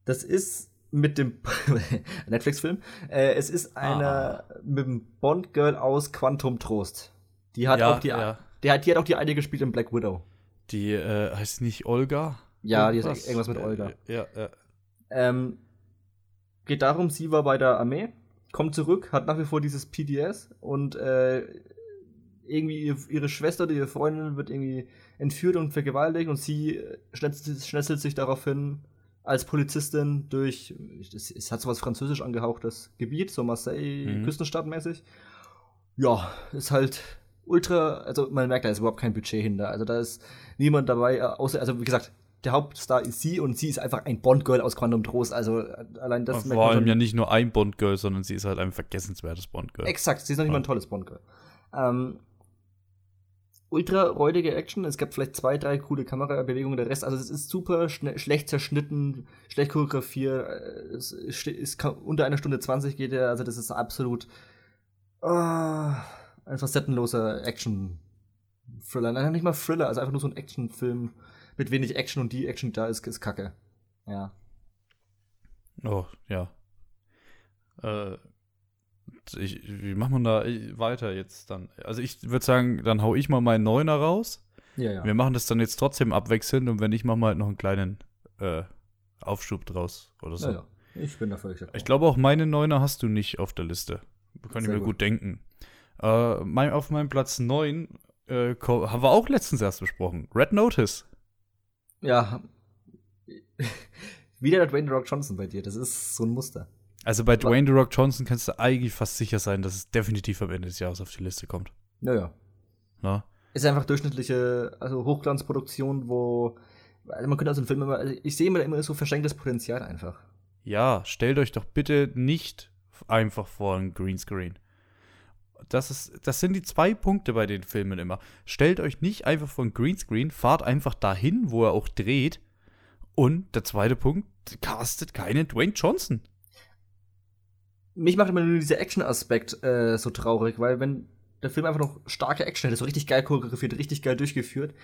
Das ist mit dem Netflix-Film. Äh, es ist einer mit dem Bond-Girl aus Quantum Trost. Die hat Ja, auch die, ja. die, hat, die hat auch die eine gespielt in Black Widow. Die äh, heißt nicht Olga? Ja, die ist Irgendwas? mit Olga. Äh, Ja, ja. Ähm, geht darum, sie war bei der Armee, kommt zurück, hat nach wie vor dieses PDS und äh, irgendwie ihr- ihre Schwester oder ihre Freundin wird irgendwie entführt und vergewaltigt und sie äh, schnetzelt, schnetzelt sich daraufhin als Polizistin durch, es, es hat sowas französisch angehauchtes Gebiet, so Marseille, Mhm. Küstenstadtmäßig. Ja, ist halt ultra, also man merkt, da ist überhaupt kein Budget hinter. Also da ist niemand dabei, äh, außer, also wie gesagt, der Hauptstar ist sie und sie ist einfach ein Bond-Girl aus Quantum Trost. Also äh, allein das Und merkt vor man allem ja nicht nur ein Bond-Girl, sondern sie ist halt ein vergessenswertes Bond-Girl. Exakt, sie ist noch nicht mal ein tolles Bond-Girl. Ähm, ultra räudige Action. Es gab vielleicht zwei, drei coole Kamerabewegungen. Der Rest, also es ist super schlecht zerschnitten, schlecht choreografiert. äh, Es ist, ist unter einer Stunde 20 geht er. Also das ist absolut ah, ein facettenloser Action-Thriller. Nein, nicht mal Thriller, also einfach nur so ein Actionfilm mit wenig Action und die Action, die da ist, ist kacke. Ja. Oh, ja. Äh, ich, wie macht man da weiter jetzt dann? Also ich würde sagen, dann hau ich mal meinen Neuner raus. Ja, ja. Wir machen das dann jetzt trotzdem abwechselnd und wenn nicht, machen wir halt noch einen kleinen äh, Aufschub draus oder so. ja, ja. Ich bin da völlig. Ich glaube auch meine Neuner hast du nicht auf der Liste. Kann ich mir gut. gut denken. Äh, mein, auf meinem Platz 9 äh, haben wir auch letztens erst besprochen. Red Notice. Ja. Wieder der Dwayne Rock Johnson bei dir. Das ist so ein Muster. Also bei Dwayne The Rock Johnson kannst du eigentlich fast sicher sein, dass es definitiv am Ende des Jahres auf die Liste kommt. Naja. Na? Ist einfach durchschnittliche, also Hochglanzproduktion, wo. Also man könnte aus dem Film immer. Also ich sehe immer, immer so verschenktes Potenzial einfach. Ja, stellt euch doch bitte nicht einfach vor ein Greenscreen. Das, ist, das sind die zwei Punkte bei den Filmen immer. Stellt euch nicht einfach vor ein Greenscreen, fahrt einfach dahin, wo er auch dreht. Und der zweite Punkt, castet keinen Dwayne Johnson. Mich macht immer nur dieser Action-Aspekt äh, so traurig, weil wenn der Film einfach noch starke Action hätte, so richtig geil choreografiert, richtig geil durchgeführt,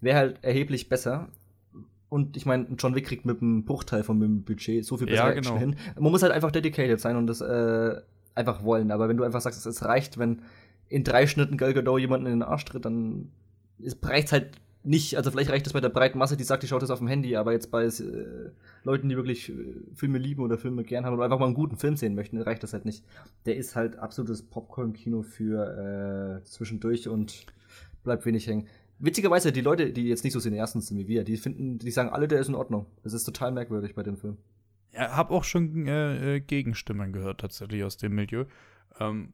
wäre halt erheblich besser. Und ich meine, John Wick kriegt mit einem Bruchteil von dem Budget so viel Ja, bessere Action genau. hin. Man muss halt einfach dedicated sein und das äh, einfach wollen. Aber wenn du einfach sagst, es reicht, wenn in drei Schnitten Gal Gadot jemanden in den Arsch tritt, dann reicht halt nicht. Also vielleicht reicht es bei der breiten Masse, die sagt, die schaut das auf dem Handy, aber jetzt bei äh, Leuten, die wirklich äh, Filme lieben oder Filme gern haben oder einfach mal einen guten Film sehen möchten, reicht das halt nicht. Der ist halt absolutes Popcorn-Kino für äh, zwischendurch und bleibt wenig hängen. Witzigerweise, die Leute, die jetzt nicht so Cineasten sind wie wir, die finden, die sagen alle, der ist in Ordnung. Das ist total merkwürdig bei dem Film. Ja, hab auch schon äh, äh, Gegenstimmen gehört, tatsächlich aus dem Milieu. Ähm,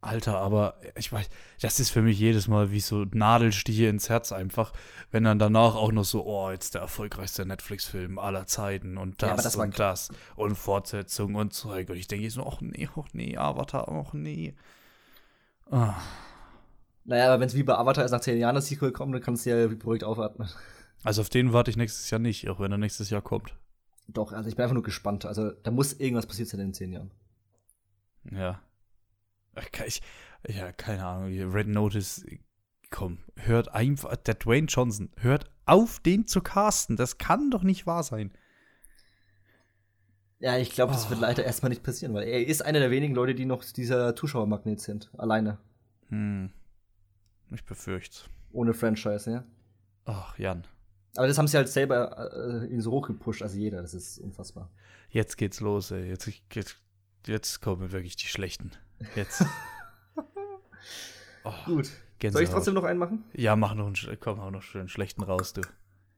Alter, aber ich weiß, das ist für mich jedes Mal wie so Nadelstiche ins Herz einfach, wenn dann danach auch noch so, oh, jetzt der erfolgreichste Netflix-Film aller Zeiten und Ja, das, aber das und das und Fortsetzung und Zeug. Und ich denke so, ach nee, ach nee, Avatar, ach nee. Ah. Naja, aber wenn es wie bei Avatar ist, nach zehn Jahren das Sequel kommt, dann kannst du ja beruhigt aufatmen. Also auf den warte ich nächstes Jahr nicht, auch wenn er nächstes Jahr kommt. Doch, also ich bin einfach nur gespannt. Also da muss irgendwas passiert sein in den zehn Jahren. Ja. Ich, ja, keine Ahnung. Red Notice, komm, hört einfach, der Dwayne Johnson, hört auf, den zu casten. Das kann doch nicht wahr sein. Ja, ich glaube, das oh. wird leider erstmal nicht passieren, weil er ist einer der wenigen Leute, die noch dieser Zuschauermagnet sind. Alleine. Hm. Ich befürchte Ohne Franchise, ja. Ach, Jan. Aber das haben sie halt selber äh, so hochgepusht, also jeder. Das ist unfassbar. Jetzt geht's los, ey. Jetzt, jetzt, jetzt kommen wirklich die Schlechten. Jetzt. oh, Gut. Gänsehaut. Soll ich trotzdem noch einen machen? Ja, mach noch einen, komm, auch noch schön schlechten raus, du.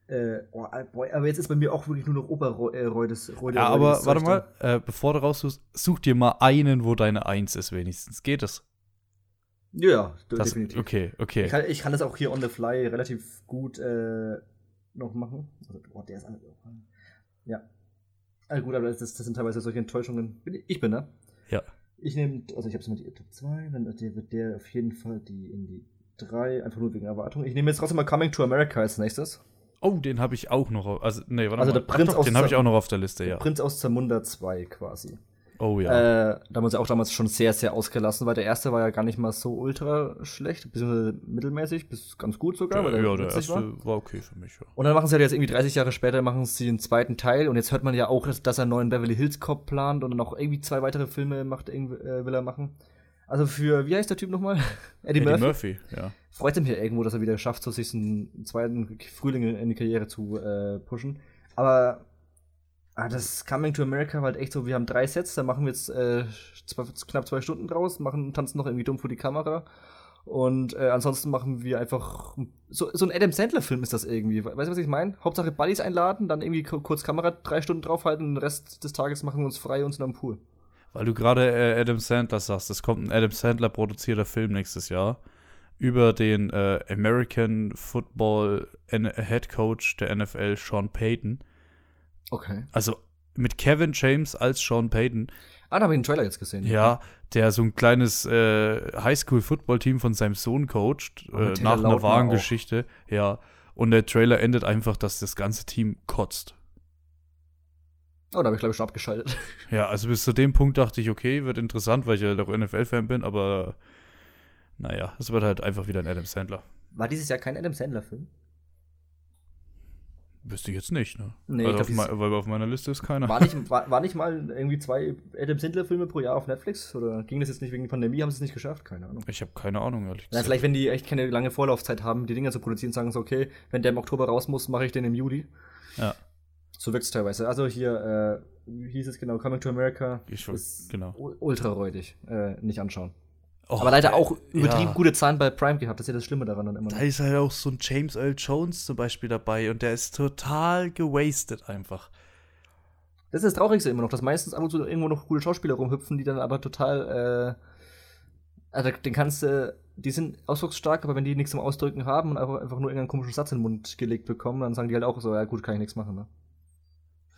Äh, oh, boy, aber jetzt ist bei mir auch wirklich nur noch Oberreudes. Äh, ja, aber warte mal, äh, bevor du raussuchst, such dir mal einen, wo deine Eins ist, wenigstens. Geht es? Ja, das, definitiv. Okay, okay. Ich kann, ich kann, das auch hier on the fly relativ gut äh, noch machen. Also, oh, der ist Ja. Also gut, aber das, das sind teilweise solche Enttäuschungen. Ich bin, ne? Ja. Ich nehme, also ich habe es mit die Top 2, dann wird der auf jeden Fall die in die 3, einfach nur wegen Erwartung. Ich nehme jetzt trotzdem mal Coming to America als nächstes. Oh, den habe ich auch noch. Also, nee, warte also mal. Der Prinz Ach, doch, aus den habe ich auch noch auf der Liste, ja. Prinz aus Zamunda 2 quasi. Oh ja. Äh, da haben wir uns auch damals schon sehr, sehr ausgelassen, weil der erste war ja gar nicht mal so ultra schlecht, beziehungsweise mittelmäßig, bis ganz gut sogar. Der, ja, der erste war. war. okay für mich, ja. Und dann machen sie halt jetzt irgendwie 30 Jahre später, machen sie den zweiten Teil und jetzt hört man ja auch, dass er einen neuen Beverly Hills Cop plant und noch irgendwie zwei weitere Filme macht, äh, will er machen. Also für, wie heißt der Typ nochmal? Eddie, Eddie Murphy. Murphy ja. Freut es mich ja irgendwo, dass er wieder schafft, so sich einen zweiten Frühling in die Karriere zu äh, pushen. Aber Ah, das Coming to America war halt echt so, wir haben drei Sets, da machen wir jetzt äh, zwei, knapp zwei Stunden draus, machen, tanzen noch irgendwie dumm vor die Kamera. Und äh, ansonsten machen wir einfach so, so ein Adam Sandler-Film ist das irgendwie. Weißt du, was ich meine? Hauptsache Buddies einladen, dann irgendwie kurz Kamera drei Stunden draufhalten und den Rest des Tages machen wir uns frei und sind am Pool. Weil du gerade äh, Adam Sandler sagst, es kommt ein Adam Sandler produzierter Film nächstes Jahr über den äh, American Football Head Coach der NFL, Sean Payton. Okay. Also mit Kevin James als Sean Payton. Ah, da habe ich den Trailer jetzt gesehen. Ja, der so ein kleines äh, Highschool-Football-Team von seinem Sohn coacht, oh, äh, nach einer wahren Geschichte. Ja. Und der Trailer endet einfach, dass das ganze Team kotzt. Oh, da habe ich, glaube ich, schon abgeschaltet. Ja, also bis zu dem Punkt dachte ich, okay, wird interessant, weil ich ja doch NFL-Fan bin, aber naja, es wird halt einfach wieder ein Adam Sandler. War dieses Jahr kein Adam Sandler-Film? Wüsste ich jetzt nicht, ne? Nee, also glaub, auf weil auf meiner Liste ist keiner. War nicht, war, war nicht mal irgendwie zwei Adam Sandler-Filme pro Jahr auf Netflix? Oder ging das jetzt nicht wegen der Pandemie? Haben sie es nicht geschafft? Keine Ahnung. Ich habe keine Ahnung, ehrlich gesagt. Ja, vielleicht, wenn die echt keine lange Vorlaufzeit haben, die Dinger zu produzieren, sagen sie, okay, wenn der im Oktober raus muss, mache ich den im Juli. Ja. So wirkt es teilweise. Also hier, äh, wie hieß es genau, Coming to America. Ich ist genau. ultra räudig. Äh, nicht anschauen. Och, aber leider auch übertrieben ja. gute Zahlen bei Prime gehabt. Das ist ja das Schlimme daran dann immer. Da ist halt auch so ein James Earl Jones zum Beispiel dabei und der ist total gewastet einfach. Das ist das Traurigste immer noch, dass meistens ab und zu irgendwo noch coole Schauspieler rumhüpfen, die dann aber total, äh, also den kannst du, die sind ausdrucksstark, aber wenn die nichts zum Ausdrücken haben und einfach, einfach nur irgendeinen komischen Satz in den Mund gelegt bekommen, dann sagen die halt auch so, ja gut, kann ich nichts machen, ne?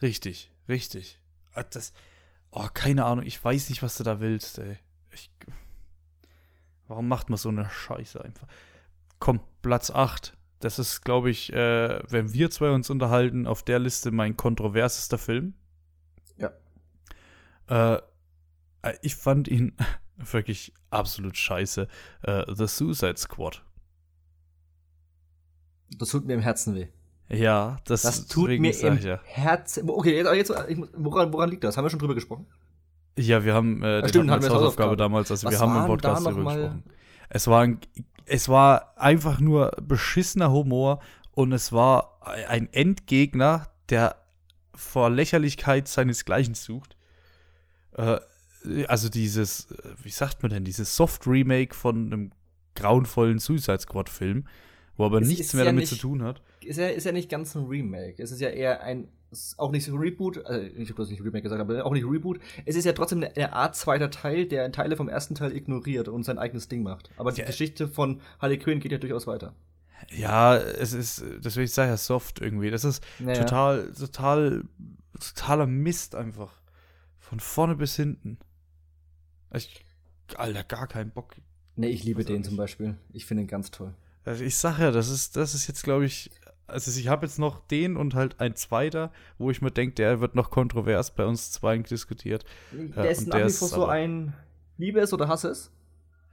Richtig, richtig. Ah, das, oh, keine Ahnung, ich weiß nicht, was du da willst, ey. Ich, Warum macht man so eine Scheiße einfach? Komm, Platz 8. Das ist, glaube ich, äh, wenn wir zwei uns unterhalten, auf der Liste mein kontroversester Film. Ja. Äh, ich fand ihn wirklich absolut scheiße. Äh, The Suicide Squad. Das tut mir im Herzen weh. Ja, das, das tut mir im ja. Herzen. Okay, jetzt, jetzt woran, woran liegt das? Haben wir schon drüber gesprochen? Ja, wir haben äh, ja, stimmt, hatten Hausaufgabe damals, also Was wir haben im Podcast darüber gesprochen. Es war, ein, es war einfach nur beschissener Humor und es war ein Endgegner, der vor Lächerlichkeit seinesgleichen sucht. Äh, also dieses, wie sagt man denn, dieses Soft-Remake von einem grauenvollen Suicide Squad-Film, wo aber es nichts mehr ja damit nicht, zu tun hat. Ist ja, ist ja nicht ganz ein Remake. Es ist ja eher ein ist auch nicht so Reboot, also ich habe das nicht Remake gesagt, aber auch nicht Reboot. Es ist ja trotzdem eine, Art zweiter Teil, der Teile vom ersten Teil ignoriert und sein eigenes Ding macht. Aber die ja. Geschichte von Harley Quinn geht ja durchaus weiter. Ja, es ist, deswegen sage ich ja soft irgendwie. Das ist naja. total, total, totaler Mist einfach. Von vorne bis hinten. Ich, Alter, gar keinen Bock. Nee, ich liebe den zum Beispiel. Ich finde ihn ganz toll. Also ich sag ja, das ist, das ist jetzt, glaube ich, also ich habe jetzt noch den und halt ein zweiter, wo ich mir denke, der wird noch kontrovers bei uns zwei diskutiert. Der äh, ist nach wie vor so ein Liebe es oder Hasse es.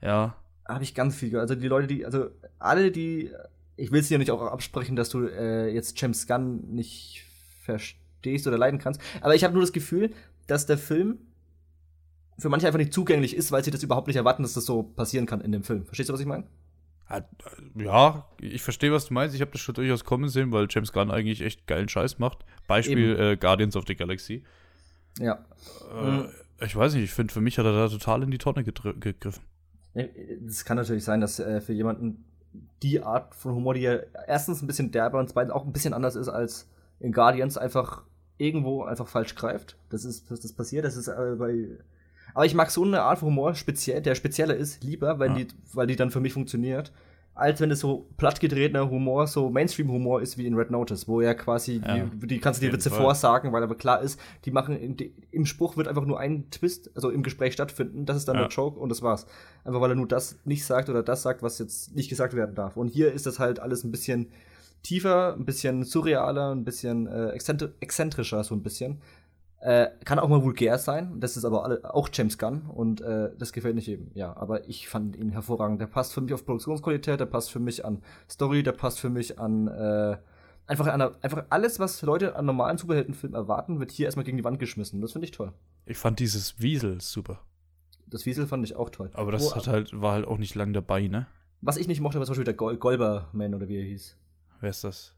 Ja. Habe ich ganz viel. Also die Leute, die, also alle, die, ich will es dir nicht auch absprechen, dass du äh, jetzt James Gunn nicht verstehst oder leiden kannst, aber ich habe nur das Gefühl, dass der Film für manche einfach nicht zugänglich ist, weil sie das überhaupt nicht erwarten, dass das so passieren kann in dem Film. Verstehst du, was ich meine? Ja, ich verstehe, was du meinst. Ich habe das schon durchaus kommen sehen, weil James Gunn eigentlich echt geilen Scheiß macht. Beispiel äh, Guardians of the Galaxy. Ja. Äh. Ich weiß nicht, ich finde, für mich hat er da total in die Tonne gegriffen. Es kann natürlich sein, dass äh, für jemanden die Art von Humor, die ja erstens ein bisschen derber und zweitens auch ein bisschen anders ist als in Guardians, einfach irgendwo einfach falsch greift. Das ist, das, das passiert. Das ist äh, bei aber ich mag so eine Art von Humor, speziell, der spezieller ist, lieber, weil, ja. die, weil die dann für mich funktioniert, als wenn es so plattgetretener Humor, so Mainstream-Humor ist wie in Red Notice, wo ja quasi, ja, die, die, kannst du die Witze Fall. vorsagen, weil aber klar ist, die machen, die, im Spruch wird einfach nur ein Twist, also im Gespräch stattfinden, das ist dann ja. der Joke und das war's. Einfach weil er nur das nicht sagt oder das sagt, was jetzt nicht gesagt werden darf. Und hier ist das halt alles ein bisschen tiefer, ein bisschen surrealer, ein bisschen äh, exzentrischer, so ein bisschen. Äh, kann auch mal vulgär sein, das ist aber alle, auch James Gunn und äh, das gefällt nicht jedem. Ja, aber ich fand ihn hervorragend. Der passt für mich auf Produktionsqualität, der passt für mich an Story, der passt für mich an äh, einfach, an, einfach alles, was Leute an normalen Superheldenfilmen erwarten, wird hier erstmal gegen die Wand geschmissen. Das finde ich toll. Ich fand dieses Wiesel super. Das Wiesel fand ich auch toll. Aber das hat halt, war halt auch nicht lang dabei, ne? Was ich nicht mochte, war zum Beispiel der Gol Golberman oder wie er hieß. Wer ist das?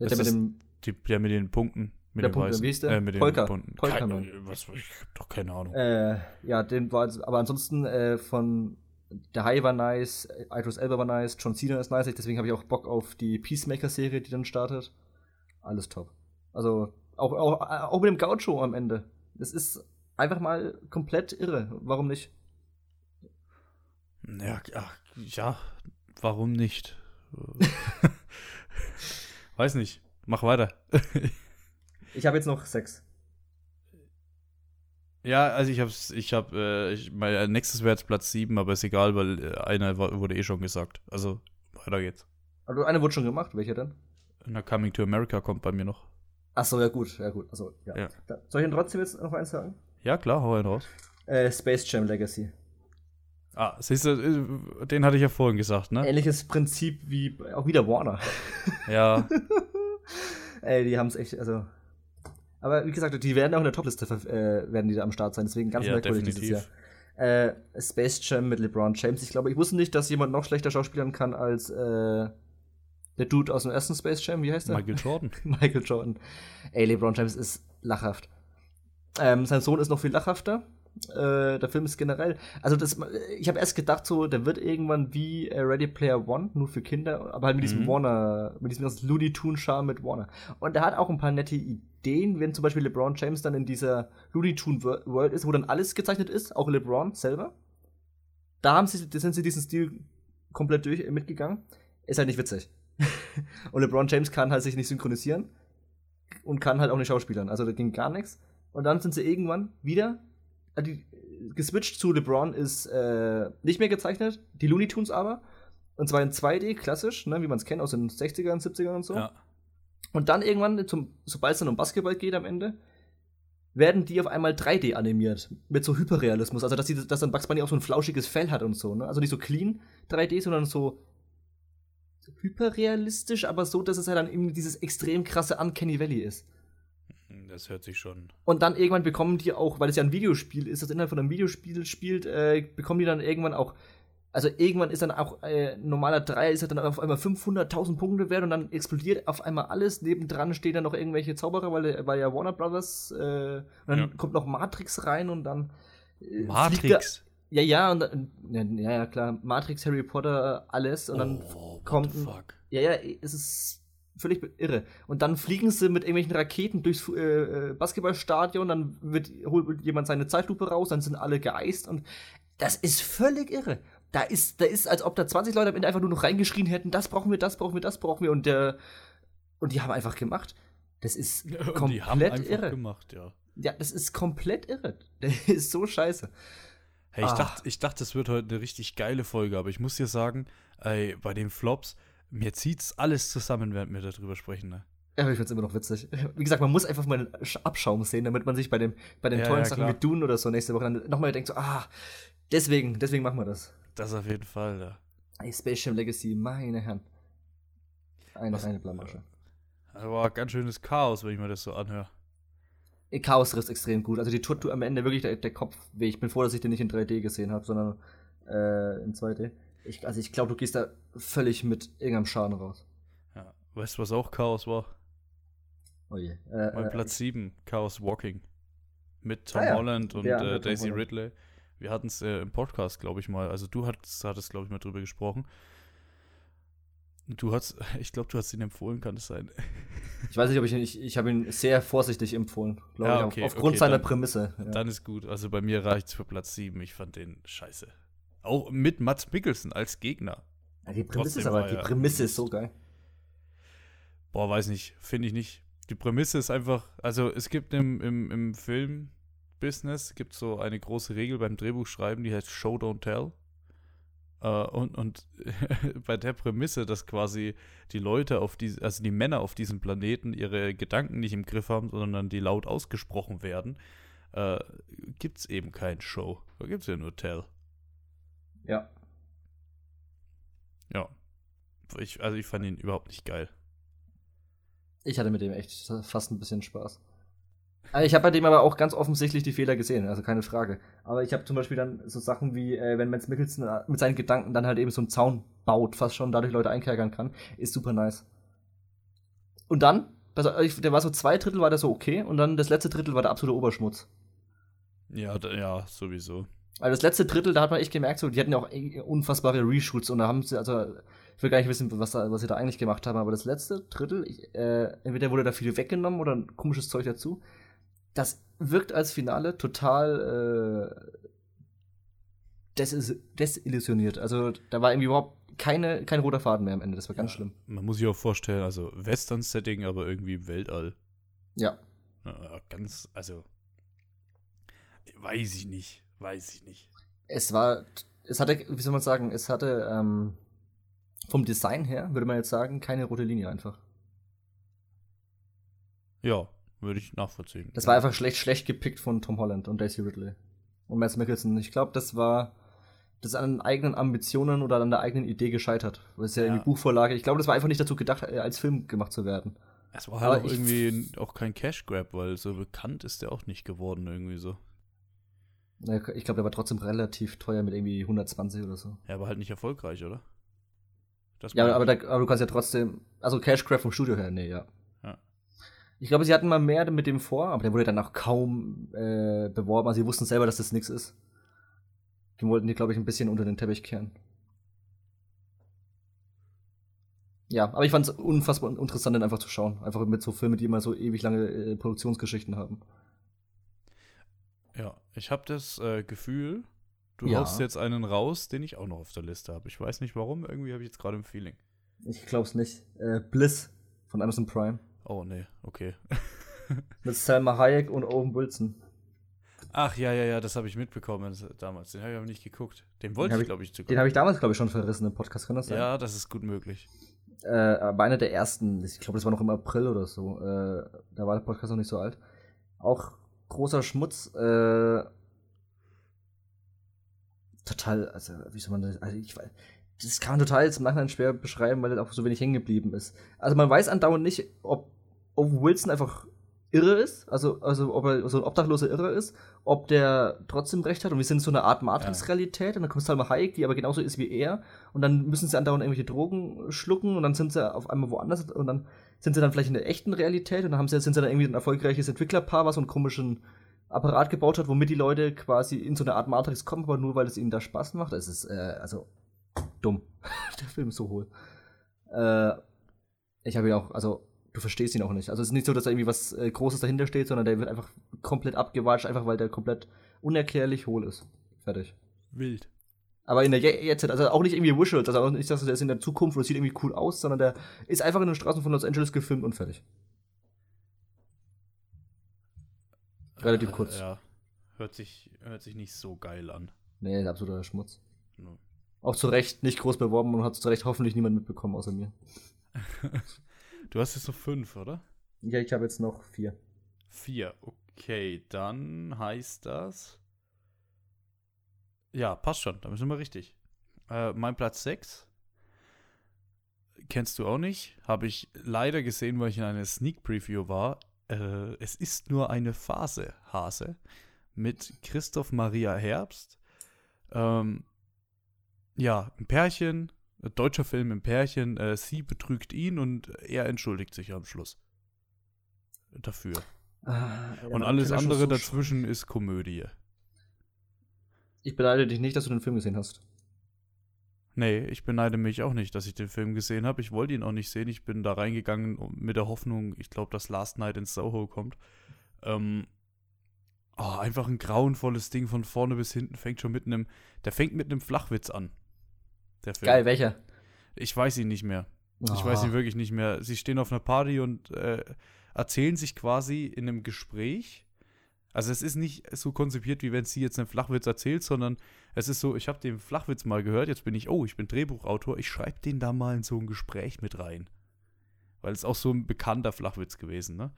Der, der, mit, dem, die, der mit den Punkten. Mit der Punkt, wie ist der? Äh, mit Polka. Den Polka Kein, was, ich hab doch keine Ahnung. Äh, ja, den war, aber ansonsten äh, von der High war nice, Idris Elba war nice, John Cena ist nice, deswegen habe ich auch Bock auf die Peacemaker-Serie, die dann startet. Alles top. Also, auch, auch, auch mit dem Gaucho am Ende. Das ist einfach mal komplett irre. Warum nicht? Ja, ach, ja warum nicht? Weiß nicht. Mach weiter. Ich habe jetzt noch sechs. Ja, also ich hab's, ich hab, äh, ich, mein äh, nächstes wäre jetzt Platz 7, aber ist egal, weil äh, einer wurde eh schon gesagt. Also, weiter geht's. Also eine wurde schon gemacht, welcher denn? Na, Coming to America kommt bei mir noch. Ach so, ja gut, ja gut. Also, ja. ja. Soll ich denn trotzdem jetzt noch eins sagen? Ja, klar, hau einen raus. Äh, Space Jam Legacy. Ah, siehst du, äh, den hatte ich ja vorhin gesagt, ne? Ähnliches Prinzip wie auch wieder Warner. Ja. Ey, die haben es echt, also aber wie gesagt, die werden auch in der Topliste äh, werden die da am Start sein, deswegen ganz ja, merkwürdig dieses Jahr. Äh, Space Jam mit LeBron James. Ich glaube, ich wusste nicht, dass jemand noch schlechter schauspielern kann als äh, der Dude aus dem ersten Space Jam. Wie heißt der? Michael Jordan. Michael Jordan. Ey, LeBron James ist lachhaft. Ähm, sein Sohn ist noch viel lachhafter. Äh, der Film ist generell, also das, ich habe erst gedacht, so, der wird irgendwann wie äh, Ready Player One, nur für Kinder, aber halt mit mhm. diesem Warner, mit diesem Looney Tune Charme mit Warner. Und der hat auch ein paar nette Ideen, wenn zum Beispiel LeBron James dann in dieser Looney Tune World ist, wo dann alles gezeichnet ist, auch LeBron selber. Da haben sie, sind sie diesen Stil komplett durch äh, mitgegangen. Ist halt nicht witzig. und LeBron James kann halt sich nicht synchronisieren und kann halt auch nicht schauspielern. Also da ging gar nichts. Und dann sind sie irgendwann wieder die, geswitcht zu LeBron ist äh, nicht mehr gezeichnet, die Looney Tunes aber. Und zwar in 2D, klassisch, ne, wie man es kennt aus den 60ern, 70ern und so. Ja. Und dann irgendwann, sobald es dann um Basketball geht am Ende, werden die auf einmal 3D animiert. Mit so Hyperrealismus. Also, dass, die, dass dann Bugs Bunny auch so ein flauschiges Fell hat und so. Ne? Also nicht so clean 3D, sondern so hyperrealistisch, aber so, dass es halt dann eben dieses extrem krasse Uncanny Valley ist. Das hört sich schon. Und dann irgendwann bekommen die auch, weil es ja ein Videospiel ist, das innerhalb von einem Videospiel spielt, äh, bekommen die dann irgendwann auch. Also irgendwann ist dann auch äh, normaler Dreier ist dann auf einmal 500.000 Punkte wert und dann explodiert auf einmal alles. Nebendran stehen dann noch irgendwelche Zauberer, weil, weil ja Warner Brothers, äh, und dann ja. kommt noch Matrix rein und dann. Äh, Matrix? ja, ja, und dann, ja, ja, klar. Matrix, Harry Potter, alles und dann oh, kommt. Ja, ja, es ist völlig irre. Und dann fliegen sie mit irgendwelchen Raketen durchs äh, äh, Basketballstadion, dann wird, holt jemand seine Zeitlupe raus, dann sind alle geeist und das ist völlig irre. Da ist, da ist, als ob da 20 Leute am Ende einfach nur noch reingeschrien hätten, das brauchen wir, das brauchen wir, das brauchen wir und der, und die haben einfach gemacht. Das ist ja, komplett die haben einfach irre. gemacht, ja. Ja, das ist komplett irre. Das ist so scheiße. Hey, ich, ah. dachte, ich dachte, es wird heute eine richtig geile Folge, aber ich muss dir sagen, ey, bei den Flops, mir zieht's alles zusammen, während wir darüber sprechen, ne? Ja, aber ich find's immer noch witzig. Wie gesagt, man muss einfach mal einen Sch- Abschaum sehen, damit man sich bei, dem, bei den Ja, tollen ja, Sachen mit Dune oder so nächste Woche dann nochmal denkt so, ah, deswegen, deswegen machen wir das. Das auf jeden Fall, ja. Ey, Spaceship Legacy, meine Herren. Eine Was- reine Blamage. Aber ganz schönes Chaos, wenn ich mir das so anhöre. Chaos ist extrem gut. Also die tut tut am Ende wirklich der, der Kopf weh. Ich bin froh, dass ich den nicht in 3D gesehen habe, sondern äh, in 2D. Ich, also ich glaube, du gehst da völlig mit irgendeinem Schaden raus. Ja. Weißt du, was auch Chaos war? Oh je. Äh, Mein äh, Platz 7, Chaos Walking. Mit Tom Ah ja, Holland und andere äh, Daisy Holland. Ridley. Wir hatten es äh, im Podcast, glaube ich mal. Also du hattest, hattest glaube ich, mal drüber gesprochen. Du hast, ich glaube, du hast ihn empfohlen, kann es sein. Ich weiß nicht, ob ich ihn, ich, ich habe ihn sehr vorsichtig empfohlen, glaube Ja, ich, okay, auf, aufgrund okay, seiner dann- Prämisse. Ja. Dann ist gut. Also bei mir reicht es für Platz 7. Ich fand den scheiße. Auch mit Mats Mikkelsen als Gegner. Ja, die Prämisse ist trotzdem aber, war die Prämisse ist so geil. Boah, weiß nicht. Finde ich nicht. Die Prämisse ist einfach, also es gibt im, im, im Film-Business gibt so eine große Regel beim Drehbuchschreiben, die heißt Show, don't tell. Äh, und und bei der Prämisse, dass quasi die Leute auf diese, also die Männer auf diesem Planeten ihre Gedanken nicht im Griff haben, sondern die laut ausgesprochen werden, äh, gibt es eben kein Show. Da gibt es ja nur Tell. Ja. Ja. Ich, also ich fand ihn überhaupt nicht geil. Ich hatte mit dem echt fast ein bisschen Spaß. Also Ich habe bei dem aber auch ganz offensichtlich die Fehler gesehen, also keine Frage. Aber ich habe zum Beispiel dann so Sachen wie, äh, wenn Mads Mikkelsen äh, mit seinen Gedanken dann halt eben so einen Zaun baut, fast schon dadurch Leute einkerkern kann, ist super nice. Und dann, der war so zwei Drittel war der so okay und dann das letzte Drittel war der absolute Oberschmutz. Ja, ja, sowieso. Also das letzte Drittel, da hat man echt gemerkt, so, die hatten ja auch eh unfassbare Reshoots und da haben sie, also, ich will gar nicht wissen, was, da, was sie da eigentlich gemacht haben, aber das letzte Drittel, ich, äh, entweder wurde da viel weggenommen oder ein komisches Zeug dazu. Das wirkt als Finale total äh, des desillusioniert. Also da war irgendwie überhaupt keine, kein roter Faden mehr am Ende. Das war ganz Ja, schlimm. Man muss sich auch vorstellen, also Western-Setting, aber irgendwie im Weltall. Ja. Ja, ganz, also. Weiß ich nicht. Weiß ich nicht. Es war, es hatte, wie soll man sagen, es hatte ähm, vom Design her, würde man jetzt sagen, keine rote Linie einfach. Ja, würde ich nachvollziehen. Das war einfach schlecht, schlecht gepickt von Tom Holland und Daisy Ridley. Und Mads Mikkelsen. Ich glaube, das war das ist an eigenen Ambitionen oder an der eigenen Idee gescheitert. Das ist ja, Ja. irgendwie Buchvorlage. Ich glaube, das war einfach nicht dazu gedacht, äh, als Film gemacht zu werden. Es war halt auch irgendwie auch kein Cash Grab, weil so bekannt ist der auch nicht geworden, irgendwie so. Ich glaube, der war trotzdem relativ teuer mit irgendwie 120 oder so. Ja, aber halt nicht erfolgreich, oder? Das Ja, aber, da, aber du kannst ja trotzdem. Also Cash Grab vom Studio her, nee, ja. Ja. Ich glaube, sie hatten mal mehr mit dem vor, aber der wurde dann auch kaum äh, beworben. Also sie wussten selber, dass das nichts ist. Die wollten die, glaube ich, ein bisschen unter den Teppich kehren. Ja, aber ich fand es unfassbar interessant, den einfach zu schauen. Einfach mit so Filmen, die immer so ewig lange äh, Produktionsgeschichten haben. Ja, ich habe das äh, Gefühl, du Ja. haust jetzt einen raus, den ich auch noch auf der Liste habe. Ich weiß nicht warum, irgendwie habe ich jetzt gerade ein Feeling. Ich glaub's nicht. Äh, Bliss von Amazon Prime. Oh, nee, okay. Mit Selma Hayek und Owen Wilson. Ach ja, ja, ja, das habe ich mitbekommen damals. Den habe ich aber nicht geguckt. Den wollte hab ich, glaube ich, zu Den habe ich damals, glaube ich, schon verrissen im Podcast, kann das sein? Ja, das ist gut möglich. äh, aber einer der ersten, ich glaube, das war noch im April oder so, äh, da war der Podcast noch nicht so alt. Auch großer Schmutz, äh, total, also, wie soll man das, also ich weiß, das kann man total jetzt im Nachhinein schwer beschreiben, weil das auch so wenig hängen geblieben ist. Also man weiß andauernd nicht, ob Owen Wilson einfach irre ist, also, also ob er so ein obdachloser Irre ist, ob der trotzdem recht hat und wir sind so eine Art Matrix-Realität und dann kommt Salma Hayek, die aber genauso ist wie er und dann müssen sie andauernd irgendwelche Drogen schlucken und dann sind sie auf einmal woanders und dann sind sie dann vielleicht in der echten Realität und dann haben sie, sind sie dann irgendwie ein erfolgreiches Entwicklerpaar, was so einen komischen Apparat gebaut hat, womit die Leute quasi in so eine Art Matrix kommen, aber nur weil es ihnen da Spaß macht. Es ist, äh, also, dumm. der Film ist so hohl. Äh, ich habe ihn auch, also, du verstehst ihn auch nicht. Also, es ist nicht so, dass da irgendwie was äh, Großes dahinter steht, sondern der wird einfach komplett abgewatscht, einfach weil der komplett unerklärlich hohl ist. Fertig. Wild. Aber in der Je- Jetztzeit, also auch nicht irgendwie Visuals, also auch nicht, dass der ist in der Zukunft und es sieht irgendwie cool aus, sondern der ist einfach in den Straßen von Los Angeles gefilmt und fertig. Relativ kurz. Ja. Hört sich, hört sich nicht so geil an. Nee, absoluter Schmutz. No. Auch zu Recht nicht groß beworben und hat zu Recht hoffentlich niemand mitbekommen außer mir. du hast jetzt noch fünf, oder? Ja, ich habe jetzt noch vier. Vier, okay. Dann heißt das. Ja, passt schon. Da sind wir richtig. Äh, mein Platz 6 kennst du auch nicht. Habe ich leider gesehen, weil ich in einer Sneak Preview war. Äh, es ist nur eine Phase, Hase. Mit Christoph Maria Herbst. Ähm, ja, ein Pärchen, ein deutscher Film im Pärchen. Äh, sie betrügt ihn und er entschuldigt sich am Schluss. Dafür. Ah, und alles andere so dazwischen ist Komödie. Ich beneide dich nicht, dass du den Film gesehen hast. Nee, ich beneide mich auch nicht, dass ich den Film gesehen habe. Ich wollte ihn auch nicht sehen. Ich bin da reingegangen mit der Hoffnung, ich glaube, dass Last Night in Soho kommt. Ähm, oh, einfach ein grauenvolles Ding von vorne bis hinten. Fängt schon mit einem, der fängt mit einem Flachwitz an. Geil, welcher? Ich weiß ihn nicht mehr. Oh. Ich weiß ihn wirklich nicht mehr. Sie stehen auf einer Party und äh, erzählen sich quasi in einem Gespräch. Also es ist nicht so konzipiert, wie wenn sie jetzt einen Flachwitz erzählt, sondern es ist so, ich habe den Flachwitz mal gehört, jetzt bin ich, oh, ich bin Drehbuchautor, ich schreibe den da mal in so ein Gespräch mit rein. Weil es auch so ein bekannter Flachwitz gewesen, ne?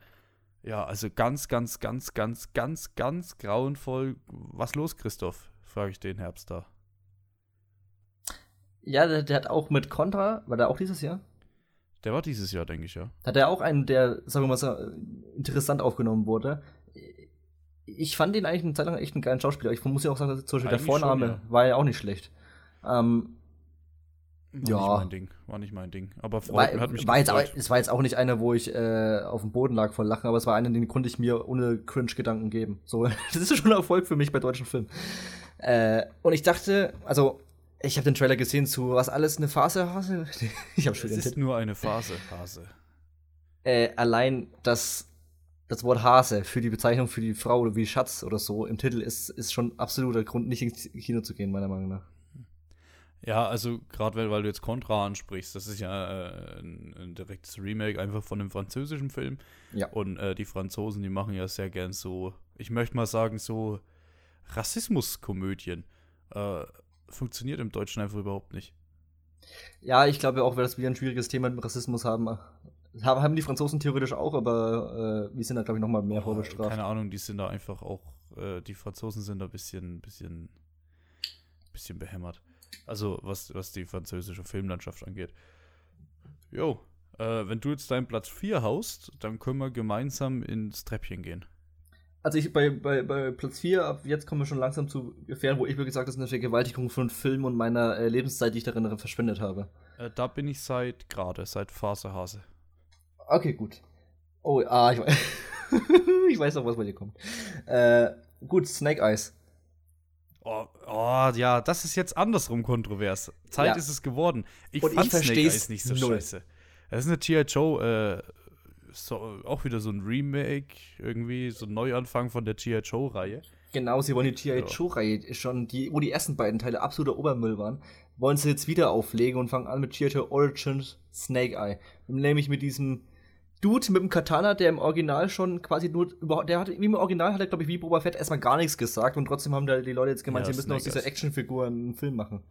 Ja, also ganz, ganz, ganz, ganz, ganz, ganz grauenvoll. Was los, Christoph? frage ich den Herbst da. Ja, der, der, hat auch mit Contra, war der auch dieses Jahr? Der war dieses Jahr, denke ich, ja. Hat er auch einen, der, sagen wir mal so, interessant aufgenommen wurde ich fand ihn eigentlich eine Zeit lang echt einen geilen Schauspieler. Ich muss ja auch sagen, zum Beispiel der Vorname schon, ja. war ja auch nicht schlecht. Ähm, war ja. nicht mein Ding. War nicht mein Ding. Aber freut, war, hat mich war jetzt aber, Es war jetzt auch nicht einer, wo ich äh, auf dem Boden lag vor Lachen, aber es war einer, den konnte ich mir ohne Cringe-Gedanken geben. So, das ist schon ein Erfolg für mich bei deutschen Filmen. Äh, und ich dachte, also, ich habe den Trailer gesehen zu Was alles eine Phase, Hase? ich habe schon Es ist nur eine Phase, Hase. Äh, allein das das Wort Hase für die Bezeichnung für die Frau oder wie Schatz oder so im Titel ist, ist schon absoluter Grund, nicht ins Kino zu gehen, meiner Meinung nach. Ja, also gerade weil, weil du jetzt Contra ansprichst, das ist ja äh, ein, ein, direktes Remake einfach von einem französischen Film. Ja. Und äh, die Franzosen, die machen ja sehr gern so, ich möchte mal sagen, so Rassismuskomödien. Äh, funktioniert im Deutschen einfach überhaupt nicht. Ja, ich glaube auch, dass wir ein schwieriges Thema mit Rassismus haben. Haben die Franzosen theoretisch auch, aber äh, wir sind da, glaube ich, noch mal mehr oh, vorbestraft. Keine Ahnung, die sind da einfach auch, äh, die Franzosen sind da ein bisschen, bisschen, bisschen behämmert. Also, was, was die französische Filmlandschaft angeht. Jo, äh, wenn du jetzt deinen Platz 4 haust, dann können wir gemeinsam ins Treppchen gehen. Also ich bei, bei, bei Platz 4, ab jetzt kommen wir schon langsam zu Gefähren, wo ich wirklich gesagt, das ist eine Vergewaltigung von Film und meiner äh, Lebenszeit, die ich darin verschwendet habe. Äh, da bin ich seit gerade, seit Phasehase. Okay, gut. Oh, ah, ich weiß, ich weiß noch, was bei dir kommt. Äh, gut, Snake Eyes. Oh, oh, ja, das ist jetzt andersrum kontrovers. Zeit ja. ist es geworden. Ich Und fand ich Snake Eyes nicht so null. scheiße. Das ist eine G.I. Joe, äh, so, auch wieder so ein Remake, irgendwie, so ein Neuanfang von der G.I. Joe-Reihe. Genau, sie wollen die G.I. Joe-Reihe schon, die, wo die ersten beiden Teile absoluter Obermüll waren, wollen sie jetzt wieder auflegen und fangen an mit G.I. Joe Origins Snake Eye. Nämlich mit diesem Dude mit dem Katana, der im Original schon quasi nur überhaupt, der hat, wie im Original hat er, glaube ich, wie Boba Fett erstmal gar nichts gesagt und trotzdem haben da die Leute jetzt gemeint, ja, sie müssen aus dieser Actionfigur einen Film machen.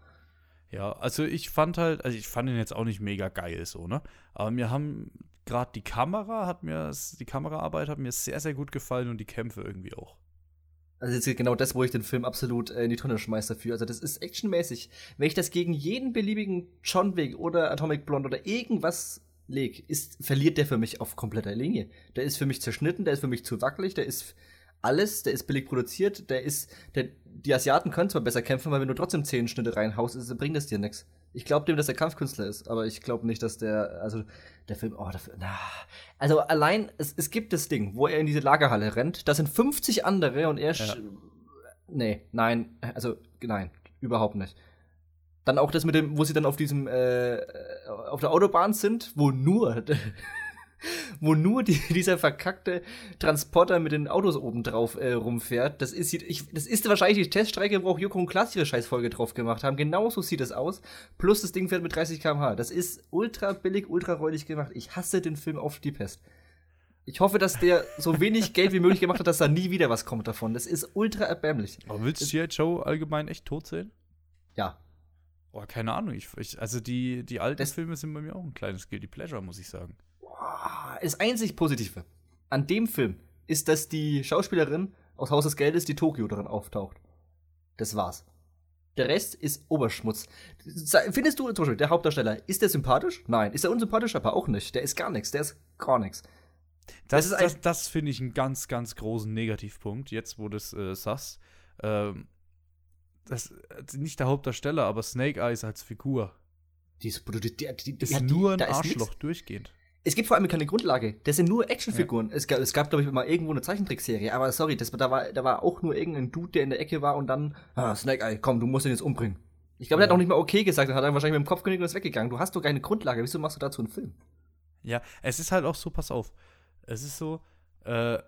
Ja, also ich fand halt, also ich fand ihn jetzt auch nicht mega geil so, ne? Aber mir haben gerade die Kamera hat mir, die Kameraarbeit hat mir sehr, sehr gut gefallen und die Kämpfe irgendwie auch. Also jetzt genau das, wo ich den Film absolut äh, in die Tonne schmeiße dafür. Also das ist actionmäßig. Wenn ich das gegen jeden beliebigen John Wick oder Atomic Blonde oder irgendwas leg, ist, verliert der für mich auf kompletter Linie. Der ist für mich zerschnitten, der ist für mich zu wackelig, der ist alles, der ist billig produziert, der ist, der, die Asiaten können zwar besser kämpfen, aber wenn du trotzdem zehn Schnitte reinhaust, ist, bringt das dir nichts. Ich glaube dem, dass der Kampfkünstler ist, aber ich glaube nicht, dass der, also der Film, oh, dafür, na. Also allein, es, es gibt das Ding, wo er in diese Lagerhalle rennt, da sind 50 andere und er, ja. nee, nein, also nein, überhaupt nicht. Dann auch das mit dem, wo sie dann auf diesem, äh, auf der Autobahn sind, wo nur, wo nur die, dieser verkackte Transporter mit den Autos oben drauf äh, rumfährt. Das ist, ich, das ist wahrscheinlich die Teststrecke, wo auch Joko und Klaas ihre Scheißfolge drauf gemacht haben. Genauso sieht es aus. Plus das Ding fährt mit 30 km/h. Das ist ultra billig, ultra räudig gemacht. Ich hasse den Film auf die Pest. Ich hoffe, dass der so wenig Geld wie möglich gemacht hat, dass da nie wieder was kommt davon. Das ist ultra erbärmlich. Aber willst du G.I. Joe allgemein echt tot sehen? Ja. Oh, keine Ahnung. Ich, ich, also die, die alten Das- Filme sind bei mir auch ein kleines Guilty Pleasure, muss ich sagen. Das einzig Positive an dem Film ist, dass die Schauspielerin aus Haus des Geldes, die Tokio darin auftaucht. Das war's. Der Rest ist Oberschmutz. Findest du, zum Beispiel, der Hauptdarsteller, ist der sympathisch? Nein. Ist er unsympathisch? Aber auch nicht. Der ist gar nichts. Der ist gar nichts. Das, das, ein- das, finde ich einen ganz, ganz großen Negativpunkt, jetzt wo du es äh, sagst. Ähm, das äh, nicht der Hauptdarsteller, aber Snake Eyes als Figur. Die ist, die, die, Ist ja, nur ein Arschloch nix. durchgehend. Es gibt vor allem keine Grundlage. Das sind nur Actionfiguren. Es gab, es gab glaube ich, mal irgendwo eine Zeichentrickserie. Aber sorry, das, da, war, da war auch nur irgendein Dude, der in der Ecke war und dann, ah, Snake Eye, komm, du musst ihn jetzt umbringen. Ich glaube, der hat auch nicht mal okay gesagt. Er hat dann wahrscheinlich mit dem Kopf genickt und ist weggegangen. Du hast doch keine Grundlage. Wieso machst du dazu einen Film? Ja, es ist halt auch so, pass auf. Es ist so, äh,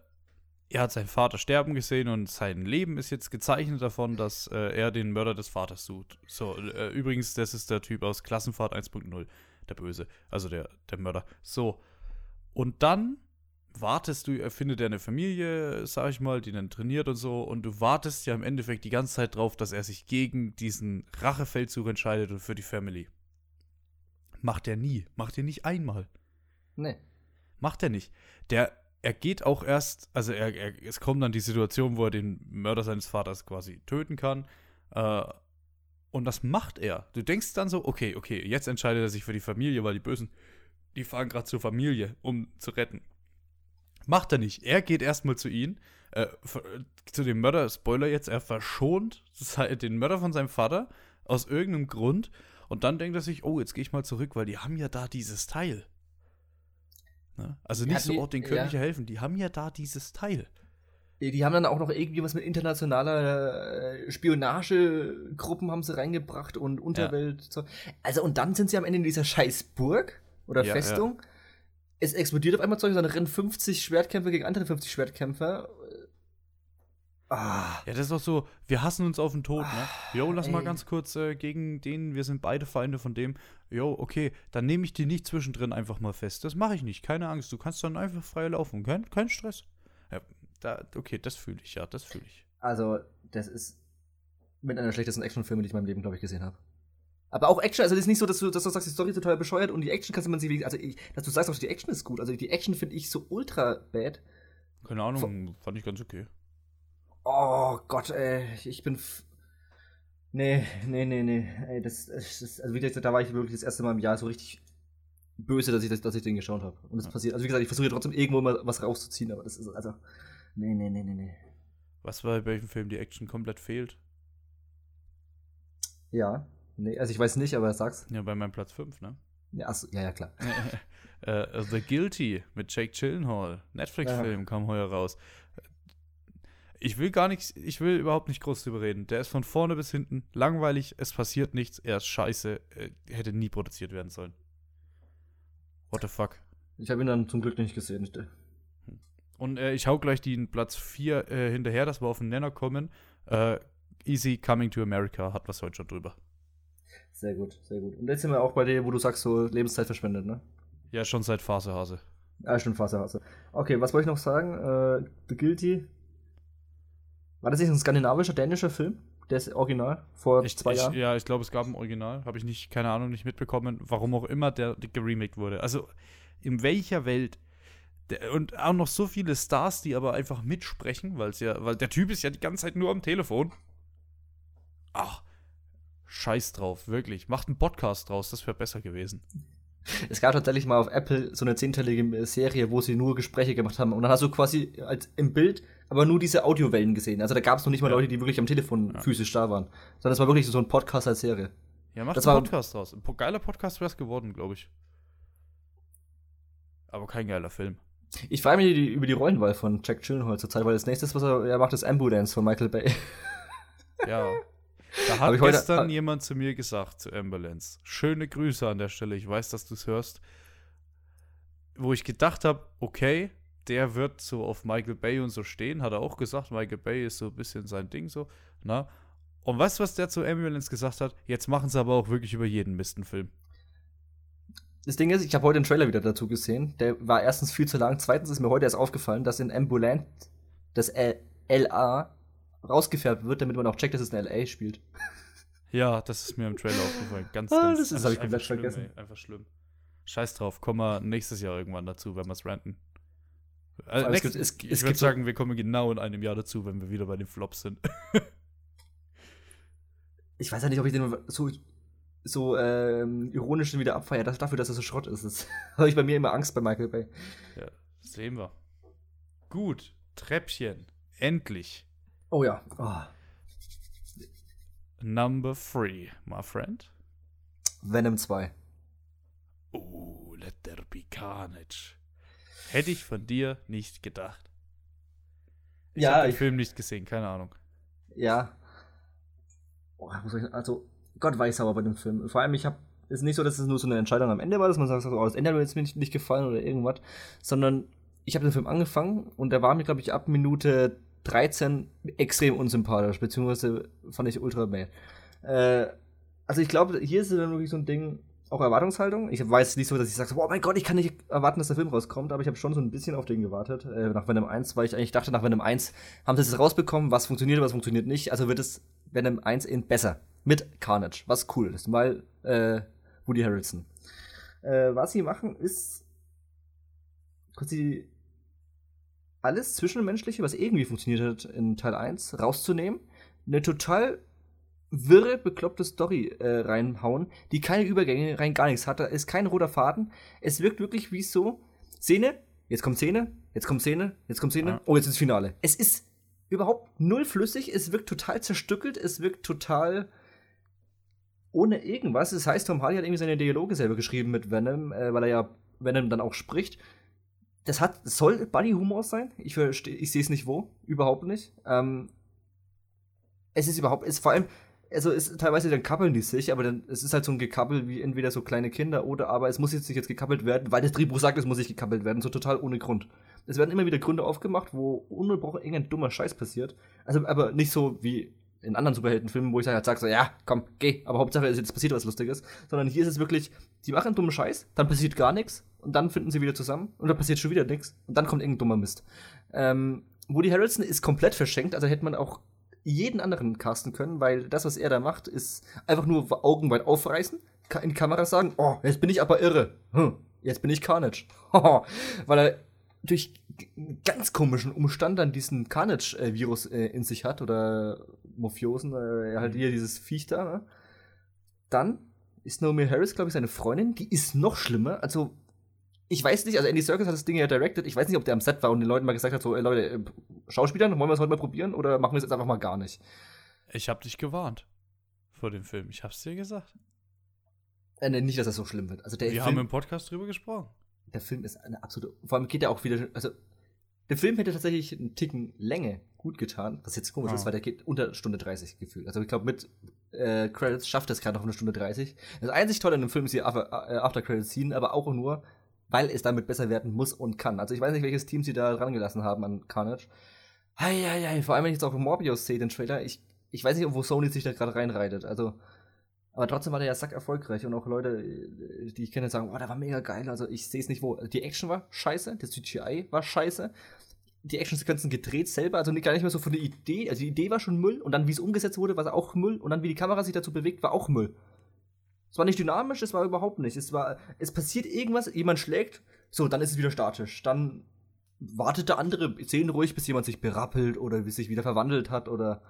er hat seinen Vater sterben gesehen und sein Leben ist jetzt gezeichnet davon, dass äh, er den Mörder des Vaters sucht. So, äh, übrigens, das ist der Typ aus Klassenfahrt 1.0, der Böse, also der, der Mörder. So. Und dann wartest du, er findet er eine Familie, sag ich mal, die dann trainiert und so, und du wartest ja im Endeffekt die ganze Zeit drauf, dass er sich gegen diesen Rachefeldzug entscheidet und für die Family. Macht er nie. Macht er nicht einmal. Nee. Macht er nicht. Der, er geht auch erst, also er, er, es kommt dann die Situation, wo er den Mörder seines Vaters quasi töten kann. Äh, und das macht er. Du denkst dann so, okay, okay, jetzt entscheidet er sich für die Familie, weil die Bösen, die fahren gerade zur Familie, um zu retten. Macht er nicht. Er geht erstmal zu ihnen, äh, zu dem Mörder, Spoiler jetzt, er verschont den Mörder von seinem Vater aus irgendeinem Grund und dann denkt er sich, oh, jetzt gehe ich mal zurück, weil die haben ja da dieses Teil. Ne? Also Ja, nicht so, die- oh, den ja. ich ja helfen, die haben ja da dieses Teil. Die haben dann auch noch irgendwie was mit internationaler äh, Spionagegruppen haben sie reingebracht und Unterwelt. So. Also, und dann sind sie am Ende in dieser scheiß Burg oder Ja, Festung. Es explodiert auf einmal Zeug, dann rennen 50 Schwertkämpfer gegen andere 50 Schwertkämpfer. Ah. Ja, das ist doch so, wir hassen uns auf den Tod, ne? Jo, lass mal ey. ganz kurz äh, gegen den, wir sind beide Feinde von dem. Jo, okay, dann nehme ich die nicht zwischendrin einfach mal fest. Das mache ich nicht, keine Angst. Du kannst dann einfach frei laufen, kein, kein Stress. Ja, da, okay, das fühle ich, ja, das fühle ich. Also, das ist mit einer der schlechtesten Actionfilme, die ich in meinem Leben, glaube ich, gesehen habe. Aber auch Action, also das ist nicht so, dass du, dass du sagst, die Story ist total bescheuert und die Action kannst du man sich, also ich, dass du sagst, auch die Action ist gut. Also die Action finde ich so ultra bad. Keine Ahnung, fand ich ganz okay. Oh Gott, ey, ich bin. Nee, nee, nee, nee. Ey, das, das, das also wie gesagt, da war ich wirklich das erste Mal im Jahr so richtig böse, dass ich, das, dass ich den geschaut habe. Und das Ja. passiert. Also wie gesagt, ich versuche trotzdem irgendwo mal was rauszuziehen, aber das ist also. Nee, nee, nee, nee, nee. Was war bei welchem Film die Action komplett fehlt? Ja. Nee, also ich weiß nicht, aber sag's. Ja, bei meinem Platz 5, ne? Ja, achso, ja, ja, klar. äh, The Guilty mit Jake Gyllenhaal. Netflix-Film kam heuer raus. Ich will gar nichts, ich will überhaupt nicht groß drüber reden. Der ist von vorne bis hinten langweilig, es passiert nichts, er ist scheiße, äh, hätte nie produziert werden sollen. What the fuck? Ich habe ihn dann zum Glück nicht gesehen. Und äh, ich hau gleich den Platz 4 äh, hinterher, dass wir auf den Nenner kommen. Äh, Easy Coming to America hat was heute schon drüber. Sehr gut, sehr gut. Und jetzt sind wir auch bei dir, wo du sagst, so Lebenszeit verschwendet, ne? Ja, schon seit Phasehase. Ah, stimmt, Faserhase. Okay, was wollte ich noch sagen? Äh, The Guilty. War das nicht ein skandinavischer, dänischer Film? Der ist original, vor Ich, zwei ich, Jahren? ja, ich glaube, es gab ein Original. Habe ich nicht, keine Ahnung, nicht mitbekommen, warum auch immer der, der geremaked wurde. Also, in welcher Welt. Der, und auch noch so viele Stars, die aber einfach mitsprechen, weil ja, weil der Typ ist ja die ganze Zeit nur am Telefon. Ach, scheiß drauf, wirklich. Macht einen Podcast draus, das wäre besser gewesen. Es gab tatsächlich mal auf Apple so eine zehnteilige Serie, wo sie nur Gespräche gemacht haben. Und dann hast du quasi als im Bild aber nur diese Audiowellen gesehen. Also da gab es noch nicht mal Ja. Leute, die wirklich am Telefon Ja. physisch da waren. Sondern es war wirklich so ein Podcast als Serie. Ja, macht Das einen Podcast draus. Ein geiler Podcast wäre es geworden, glaube ich. Aber kein geiler Film. Ich frage mich über die Rollenwahl von Jack Gyllenhaal zurzeit, weil das nächste, was er, er macht, ist Ambulance von Michael Bay. Ja. Da hat heute- gestern hab- jemand zu mir gesagt, zu Ambulance. Schöne Grüße an der Stelle. Ich weiß, dass du es hörst. Wo ich gedacht habe, okay, der wird so auf Michael Bay und so stehen. Hat er auch gesagt, Michael Bay ist so ein bisschen sein Ding so. Na? Und weißt du, was der zu Ambulance gesagt hat? Jetzt machen sie aber auch wirklich über jeden Mist einen Film. Das Ding ist, ich habe heute den Trailer wieder dazu gesehen. Der war erstens viel zu lang. Zweitens ist mir heute erst aufgefallen, dass in Ambulant das L LA rausgefärbt wird, damit man auch checkt, dass es in LA spielt. Ja, das ist mir im Trailer aufgefallen. Ganz, Ah, ganz das ist- hab ich komplett schlimm, vergessen. ey, einfach schlimm. Scheiß drauf, kommen wir nächstes Jahr irgendwann dazu, wenn wir es ranten. Äh, allem, es nächst, gibt- es- ich es würde sagen, wir kommen genau in einem Jahr dazu, wenn wir wieder bei den Flops sind. Ich weiß ja nicht, ob ich den so, so ähm, ironisch wieder abfeiere, das- dafür, dass er so Schrott ist. Das habe ich bei mir immer Angst bei Michael Bay. ja, sehen wir. Gut, Treppchen. Endlich. Oh ja. Oh. Number three, my friend. Venom 2. Oh, let there be carnage. Hätte ich von dir nicht gedacht. Ich Ja, habe den ich- Film nicht gesehen, keine Ahnung. Ja. Oh, also, Gott weiß aber bei dem Film. Vor allem, ich habe ist nicht so, dass es nur so eine Entscheidung am Ende war, dass man sagt, oh, das Ende hat mir nicht gefallen oder irgendwas, sondern ich habe den Film angefangen und der war mir, glaube ich, ab Minute 13 extrem unsympathisch, beziehungsweise fand ich ultra bad. Äh, also ich glaube, hier ist dann wirklich so ein Ding, auch Erwartungshaltung. Ich weiß nicht so, dass ich sage, oh mein Gott, ich kann nicht erwarten, dass der Film rauskommt, aber ich habe schon so ein bisschen auf den gewartet. Äh, nach Venom 1, weil ich eigentlich dachte, nach Venom 1 haben sie es rausbekommen, was funktioniert, was funktioniert nicht. Also wird es Venom 1 in besser. Mit Carnage, was cool ist, weil äh, Woody Harrelson. Äh, was sie machen, ist quasi alles Zwischenmenschliche, was irgendwie funktioniert hat in Teil 1, rauszunehmen. Eine total wirre, bekloppte Story äh, reinhauen, die keine Übergänge, rein gar nichts hat. Da ist kein roter Faden. Es wirkt wirklich wie so: Szene, jetzt kommt Szene, jetzt kommt Szene, jetzt kommt Szene, Ja. oh, jetzt ins Finale. Es ist überhaupt null flüssig, es wirkt total zerstückelt, es wirkt total ohne irgendwas. Das heißt, Tom Hardy hat irgendwie seine Dialoge selber geschrieben mit Venom, äh, weil er ja Venom dann auch spricht. Das hat, soll Buddy-Humor sein. Ich ich sehe es nicht wo. Überhaupt nicht. Ähm, es ist überhaupt, es vor allem, also es teilweise dann kappeln die sich, aber dann es ist halt so ein Gekappel wie entweder so kleine Kinder oder aber es muss jetzt nicht jetzt gekappelt werden, weil das Drehbuch sagt, es muss nicht gekappelt werden, so total ohne Grund. Es werden immer wieder Gründe aufgemacht, wo ununterbrochen irgendein dummer Scheiß passiert. Also aber nicht so wie in anderen Superheldenfilmen, wo ich halt sage so, ja, komm, geh, aber Hauptsache es passiert was Lustiges, sondern hier ist es wirklich, die machen dummen Scheiß, dann passiert gar nichts und dann finden sie wieder zusammen und dann passiert schon wieder nichts und dann kommt irgendein dummer Mist. Ähm, Woody Harrelson ist komplett verschenkt, also hätte man auch jeden anderen casten können, weil das, was er da macht, ist einfach nur Augen weit aufreißen, in die Kamera sagen, oh, jetzt bin ich aber irre. Hm, jetzt bin ich Carnage. weil er durch ganz komischen Umstand dann diesen Carnage-Virus äh, in sich hat oder Mafiosen, äh, halt hier dieses Viech da. Ne? Dann ist Naomi Harris, glaube ich, seine Freundin, die ist noch schlimmer. Also, ich weiß nicht, also Andy Serkis hat das Ding ja directed. Ich weiß nicht, ob der am Set war und den Leuten mal gesagt hat, so, ey Leute, äh, Schauspielern, wollen wir es heute mal probieren oder machen wir es jetzt einfach mal gar nicht? Ich habe dich gewarnt vor dem Film. Ich hab's dir gesagt. Äh, nee, nicht, dass das so schlimm wird. Also der Wir haben Film, im Podcast drüber gesprochen. der Film ist eine absolute. Vor allem geht er auch wieder. Also, der Film hätte tatsächlich einen Ticken Länge gut getan, was jetzt komisch Ah. ist, weil der geht unter Stunde 30 gefühlt. Also ich glaube, mit äh, Credits schafft es gerade noch eine Stunde 30. Das einzig Tolle an dem Film ist die After, äh, After Credits Scene, aber auch nur, weil es damit besser werden muss und kann. Also ich weiß nicht, welches Team sie da dran gelassen haben an Carnage. Eieiei, vor allem wenn ich jetzt auch Morbius sehe, den Trailer, ich, ich weiß nicht, wo Sony sich da gerade reinreitet. Also, aber trotzdem war der ja sack erfolgreich und auch Leute, äh, die ich kenne, sagen, oh, der war mega geil. Also ich sehe es nicht wo. Die Action war scheiße, das CGI war scheiße. Die Actionsequenzen gedreht selber, also gar nicht mehr so von der Idee. Also die Idee war schon Müll und dann, wie es umgesetzt wurde, war es auch Müll und dann, wie die Kamera sich dazu bewegt, war auch Müll. Es war nicht dynamisch, es war überhaupt nicht. Es war, es passiert irgendwas, jemand schlägt, so, dann ist es wieder statisch. Dann wartet der andere Szenen ruhig, bis jemand sich berappelt oder bis sich wieder verwandelt hat oder.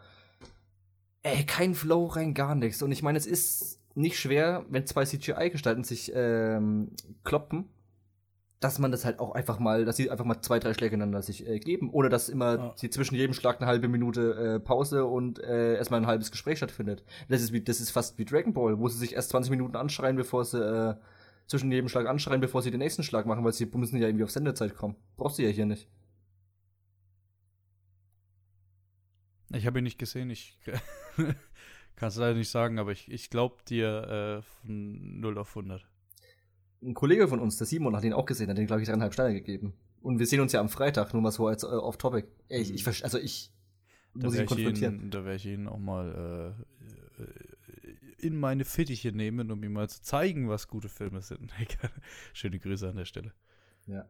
Ey, kein Flow rein, gar nichts. Und ich meine, es ist nicht schwer, wenn zwei CGI-Gestalten sich ähm, kloppen, dass man das halt auch einfach mal, dass sie einfach mal zwei, drei Schläge ineinander sich äh, geben, ohne dass immer Ja. sie zwischen jedem Schlag eine halbe Minute äh, Pause und äh, erstmal ein halbes Gespräch stattfindet. Das ist, wie, das ist fast wie Dragon Ball, wo sie sich erst 20 Minuten anschreien, bevor sie äh, zwischen jedem Schlag anschreien, bevor sie den nächsten Schlag machen, weil sie müssen ja irgendwie auf Sendezeit kommen. Brauchst du ja hier nicht. Ich habe ihn nicht gesehen. Ich kann es leider nicht sagen, aber ich, ich glaube dir äh, von 0 auf 100. Ein Kollege von uns, der Simon, hat ihn auch gesehen, hat den, glaube ich, dreieinhalb Sterne gegeben. Und wir sehen uns ja am Freitag, nur mal so als äh, off-topic. Ey, ich, ich, verste- also ich Da muss ihn werde konfrontieren. ihn- da werd ich ihn auch mal äh, äh, in meine Fittiche nehmen, um ihm mal zu zeigen, was gute Filme sind. Schöne Grüße an der Stelle. Ja.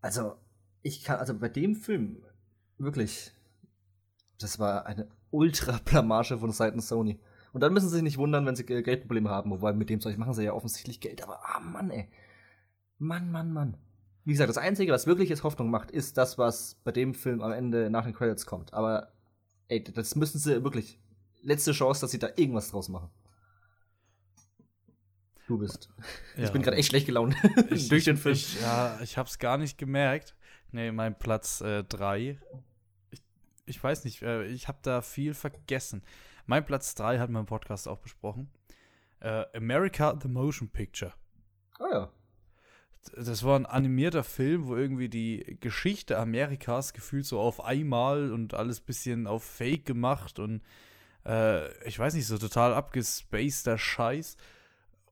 Also, ich kann, also bei dem Film, wirklich, das war eine Ultra-Blamage von Seiten Sony. Und dann müssen sie sich nicht wundern, wenn sie Geldprobleme haben, wobei mit dem Zeug machen sie ja offensichtlich Geld, aber ah Mann, ey. Mann, Mann, Mann. Wie gesagt, das Einzige, was wirklich jetzt Hoffnung macht, ist das, was bei dem Film am Ende nach den Credits kommt. Aber, ey, das müssen sie wirklich. Letzte Chance, dass sie da irgendwas draus machen. Du bist. Ja. Ich bin gerade echt schlecht gelaunt ich, durch den Film. Ich, ja, ich hab's gar nicht gemerkt. Nee, mein Platz 3. Äh, ich, weiß nicht, äh, ich habe da viel vergessen. Mein Platz 3 hat man im Podcast auch besprochen. Äh, America the Motion Picture. Ah ja. Das war ein animierter Film, wo irgendwie die Geschichte Amerikas gefühlt so auf einmal und alles bisschen auf Fake gemacht und äh, ich weiß nicht, so total abgespaceder Scheiß.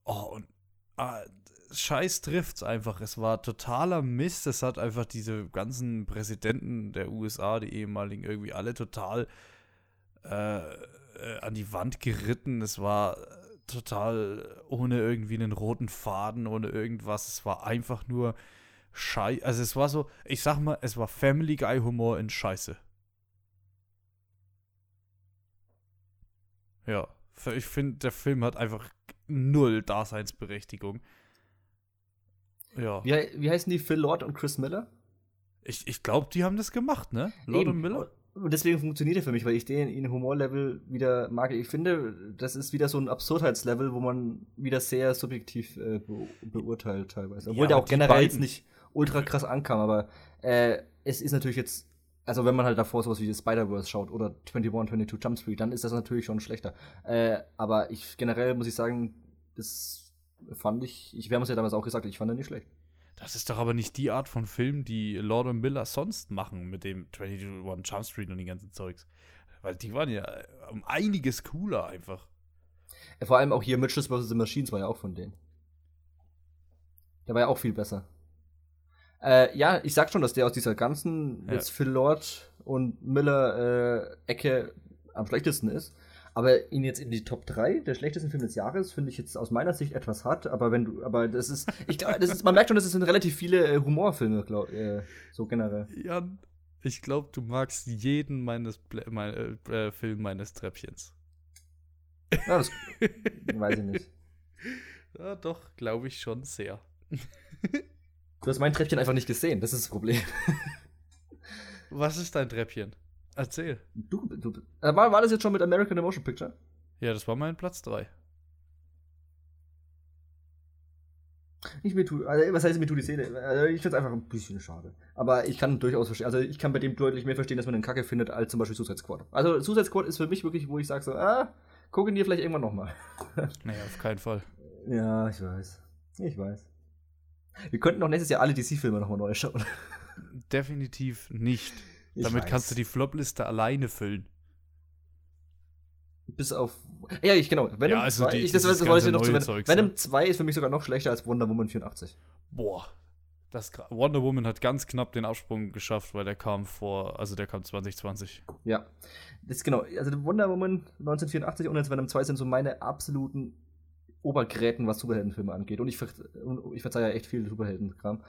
Oh, und ah, Scheiß trifft's einfach. Es war totaler Mist. Es hat einfach diese ganzen Präsidenten der USA, die ehemaligen, irgendwie alle total äh, äh, an die Wand geritten. Es war total ohne irgendwie einen roten Faden, ohne irgendwas. Es war einfach nur Scheiße. Also es war so, ich sag mal, es war Family Guy Humor in Scheiße. Ja, ich finde, der Film hat einfach null Daseinsberechtigung. Ja. Wie, wie heißen die Phil Lord und Chris Miller? Ich, ich glaube, die haben das gemacht, ne? Lord Eben. und Miller? Und deswegen funktioniert er für mich, weil ich den in Humorlevel wieder mag. Ich finde, das ist wieder so ein Absurdheitslevel, wo man wieder sehr subjektiv äh, be beurteilt teilweise. Obwohl ja, der auch generell jetzt nicht ultra krass ankam, aber äh, es ist natürlich jetzt, also wenn man halt davor sowas wie Spider-Verse schaut oder 21, 22 Jump Street, dann ist das natürlich schon schlechter. Äh, aber ich generell muss ich sagen, das fand ich, ich, wir haben es ja damals auch gesagt, ich fand den nicht schlecht. Das ist doch aber nicht die Art von Film, die Lord und Miller sonst machen mit dem 21 Jump Street und den ganzen Zeugs. Weil die waren ja um einiges cooler einfach. Vor allem auch hier Mitchells vs. The Machines war ja auch von denen. Der war ja auch viel besser. Äh, ja, ich sag schon, dass der aus dieser ganzen ja. jetzt Phil Lord und Miller äh, Ecke am schlechtesten ist. Aber ihn jetzt in die Top 3 der schlechtesten Filme des Jahres finde ich jetzt aus meiner Sicht etwas hart. Aber wenn du, aber das ist, ich glaube, das ist, man merkt schon, das sind relativ viele äh, Humorfilme, glaub, äh, so generell. Jan, ich glaube, du magst jeden meines mein, äh, äh, Film meines Treppchens. Ja, das weiß ich nicht. Ja, doch, glaube ich schon sehr. Du hast mein Treppchen einfach nicht gesehen, das ist das Problem. Was ist dein Treppchen? Erzähl. Du, du, äh, war, war das jetzt schon mit American Emotion Picture? Ja, das war mein Platz 3. Nicht mir tut, also was heißt mir tut die Szene? Also ich finde es einfach ein bisschen schade. Aber ich kann durchaus verstehen, also ich kann bei dem deutlich mehr verstehen, dass man den Kacke findet, als zum Beispiel Suicide Squad. Also Suicide Squad ist für mich wirklich, wo ich sage so, ah, gucken dir vielleicht irgendwann nochmal. nee, auf keinen Fall. Ja, ich weiß. Ich weiß. Wir könnten doch nächstes Jahr alle DC-Filme nochmal neu schauen. Definitiv nicht. Ich Damit weiß. kannst du die Flop-Liste alleine füllen. Bis auf. Ja, ich genau. Venom ja, also 2, die, ich, das, das wollte ich noch zu Venom. Venom 2 ist für mich sogar noch schlechter als Wonder Woman 84. Boah. Das, Wonder Woman hat ganz knapp den Absprung geschafft, weil der kam vor, also der kam 2020. Ja, das ist genau. Also Wonder Woman 1984 und jetzt Venom 2 sind so meine absoluten Obergräten, was Superheldenfilme angeht. Und ich, ver ich verzeihe ja echt viel Superheldenkram.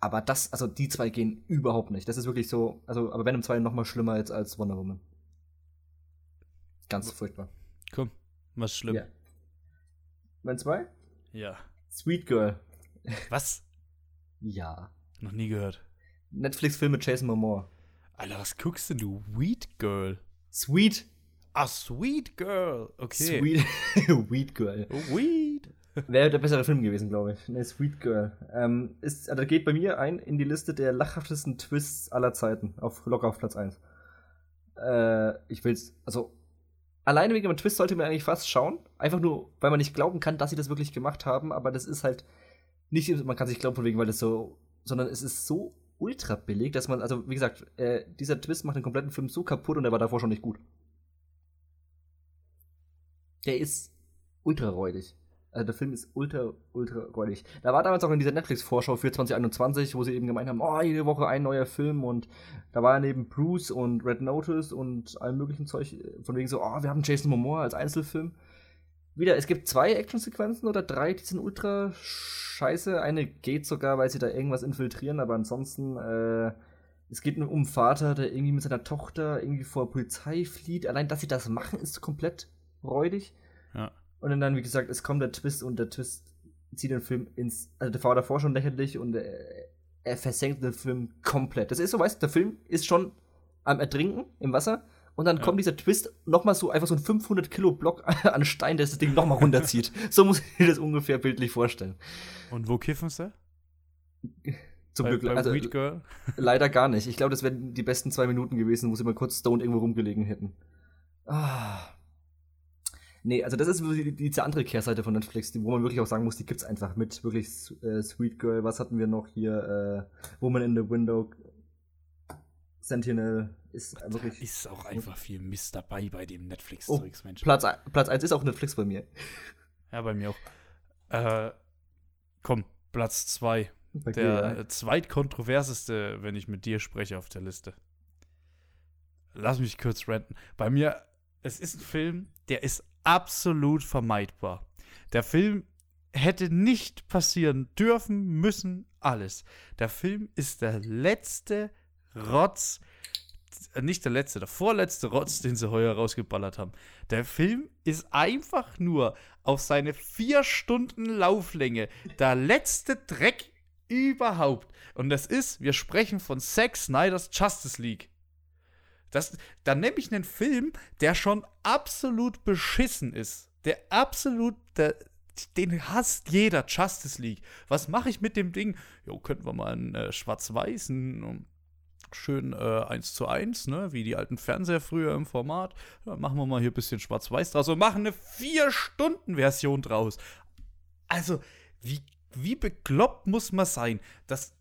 Aber das, also die zwei gehen überhaupt nicht. Das ist wirklich so, also, aber Venom 2 noch mal schlimmer als, als Wonder Woman. Ganz furchtbar. Komm, was schlimm. Ja. Mein 2? Ja. Sweet Girl. Was? ja. Noch nie gehört. Netflix-Film mit Jason Momoa. Alter, was guckst denn du? Weed Girl. Sweet. Ah, Sweet Girl. Okay. Sweet, Weed Girl. Weed. Wäre der bessere Film gewesen, glaube ich. Ne, Sweet Girl. Ähm, ist, also geht bei mir ein in die Liste der lachhaftesten Twists aller Zeiten. Auf, locker auf Platz 1. Äh, ich will's, also, alleine wegen dem Twist sollte man eigentlich fast schauen. Einfach nur, weil man nicht glauben kann, dass sie das wirklich gemacht haben, aber das ist halt nicht, man kann sich glauben von wegen, weil das so, sondern es ist so ultra billig, dass man, also, wie gesagt, äh, dieser Twist macht den kompletten Film so kaputt und der war davor schon nicht gut. Der ist ultra räudig. Also der Film ist ultra, ultra räudig. Da war damals auch in dieser Netflix-Vorschau für 2021, wo sie eben gemeint haben, oh, jede Woche ein neuer Film und da war neben Bruce und Red Notice und allem möglichen Zeug von wegen so, oh, wir haben Jason Momoa als Einzelfilm. Wieder, es gibt zwei Actionsequenzen oder drei, die sind ultra scheiße. Eine geht sogar, weil sie da irgendwas infiltrieren, aber ansonsten, äh, es geht nur um einen Vater, der irgendwie mit seiner Tochter irgendwie vor Polizei flieht. Allein, dass sie das machen, ist komplett räudig. Ja. Und dann, wie gesagt, es kommt der Twist und der Twist zieht den Film ins. Also der war davor schon lächerlich und er, er versenkt den Film komplett. Das ist so, weißt du, der Film ist schon am Ertrinken im Wasser und dann Ja. kommt dieser Twist nochmal so einfach so ein 500 Kilo Block an Stein, der das Ding nochmal runterzieht. so muss ich mir das ungefähr bildlich vorstellen. Und wo kiffen sie? Zum bei, Glück, bei also leider gar nicht. Ich glaube, das wären die besten zwei Minuten gewesen, wo sie mal kurz stoned irgendwo rumgelegen hätten. Ah. Nee, also das ist die, diese andere Kehrseite von Netflix, die, wo man wirklich auch sagen muss, die gibt's einfach mit. Wirklich äh, Sweet Girl, was hatten wir noch hier? Äh, Woman in the Window, Sentinel, ist wirklich. Ist auch einfach viel Mist dabei bei dem Oh, Netflix-Zeugs, Mensch. Platz, Platz 1 ist auch Netflix bei mir. Ja, bei mir auch. Äh, komm, Platz 2. Bei Der dir, ja. äh, zweitkontroverseste, wenn ich mit dir spreche auf der Liste. Lass mich kurz ranten. Bei mir, es ist ein Film, der ist absolut vermeidbar. Der Film hätte nicht passieren dürfen, müssen, alles. Der Film ist der letzte Rotz, äh, nicht der letzte, der vorletzte Rotz, den sie heuer rausgeballert haben. Der Film ist einfach nur auf seine vier Stunden Lauflänge der letzte Dreck überhaupt. Und das ist, wir sprechen von Zack Snyders Justice League. Das, dann nehme ich einen Film, der schon absolut beschissen ist. Der absolut, der, den hasst jeder, Justice League. Was mache ich mit dem Ding? Jo, könnten wir mal einen äh, schwarz-weißen, um, schön äh, 1 zu 1, ne, wie die alten Fernseher früher im Format. Dann machen wir mal hier ein bisschen schwarz-weiß draus und machen eine 4-Stunden-Version draus. Also, wie, wie bekloppt muss man sein? Das,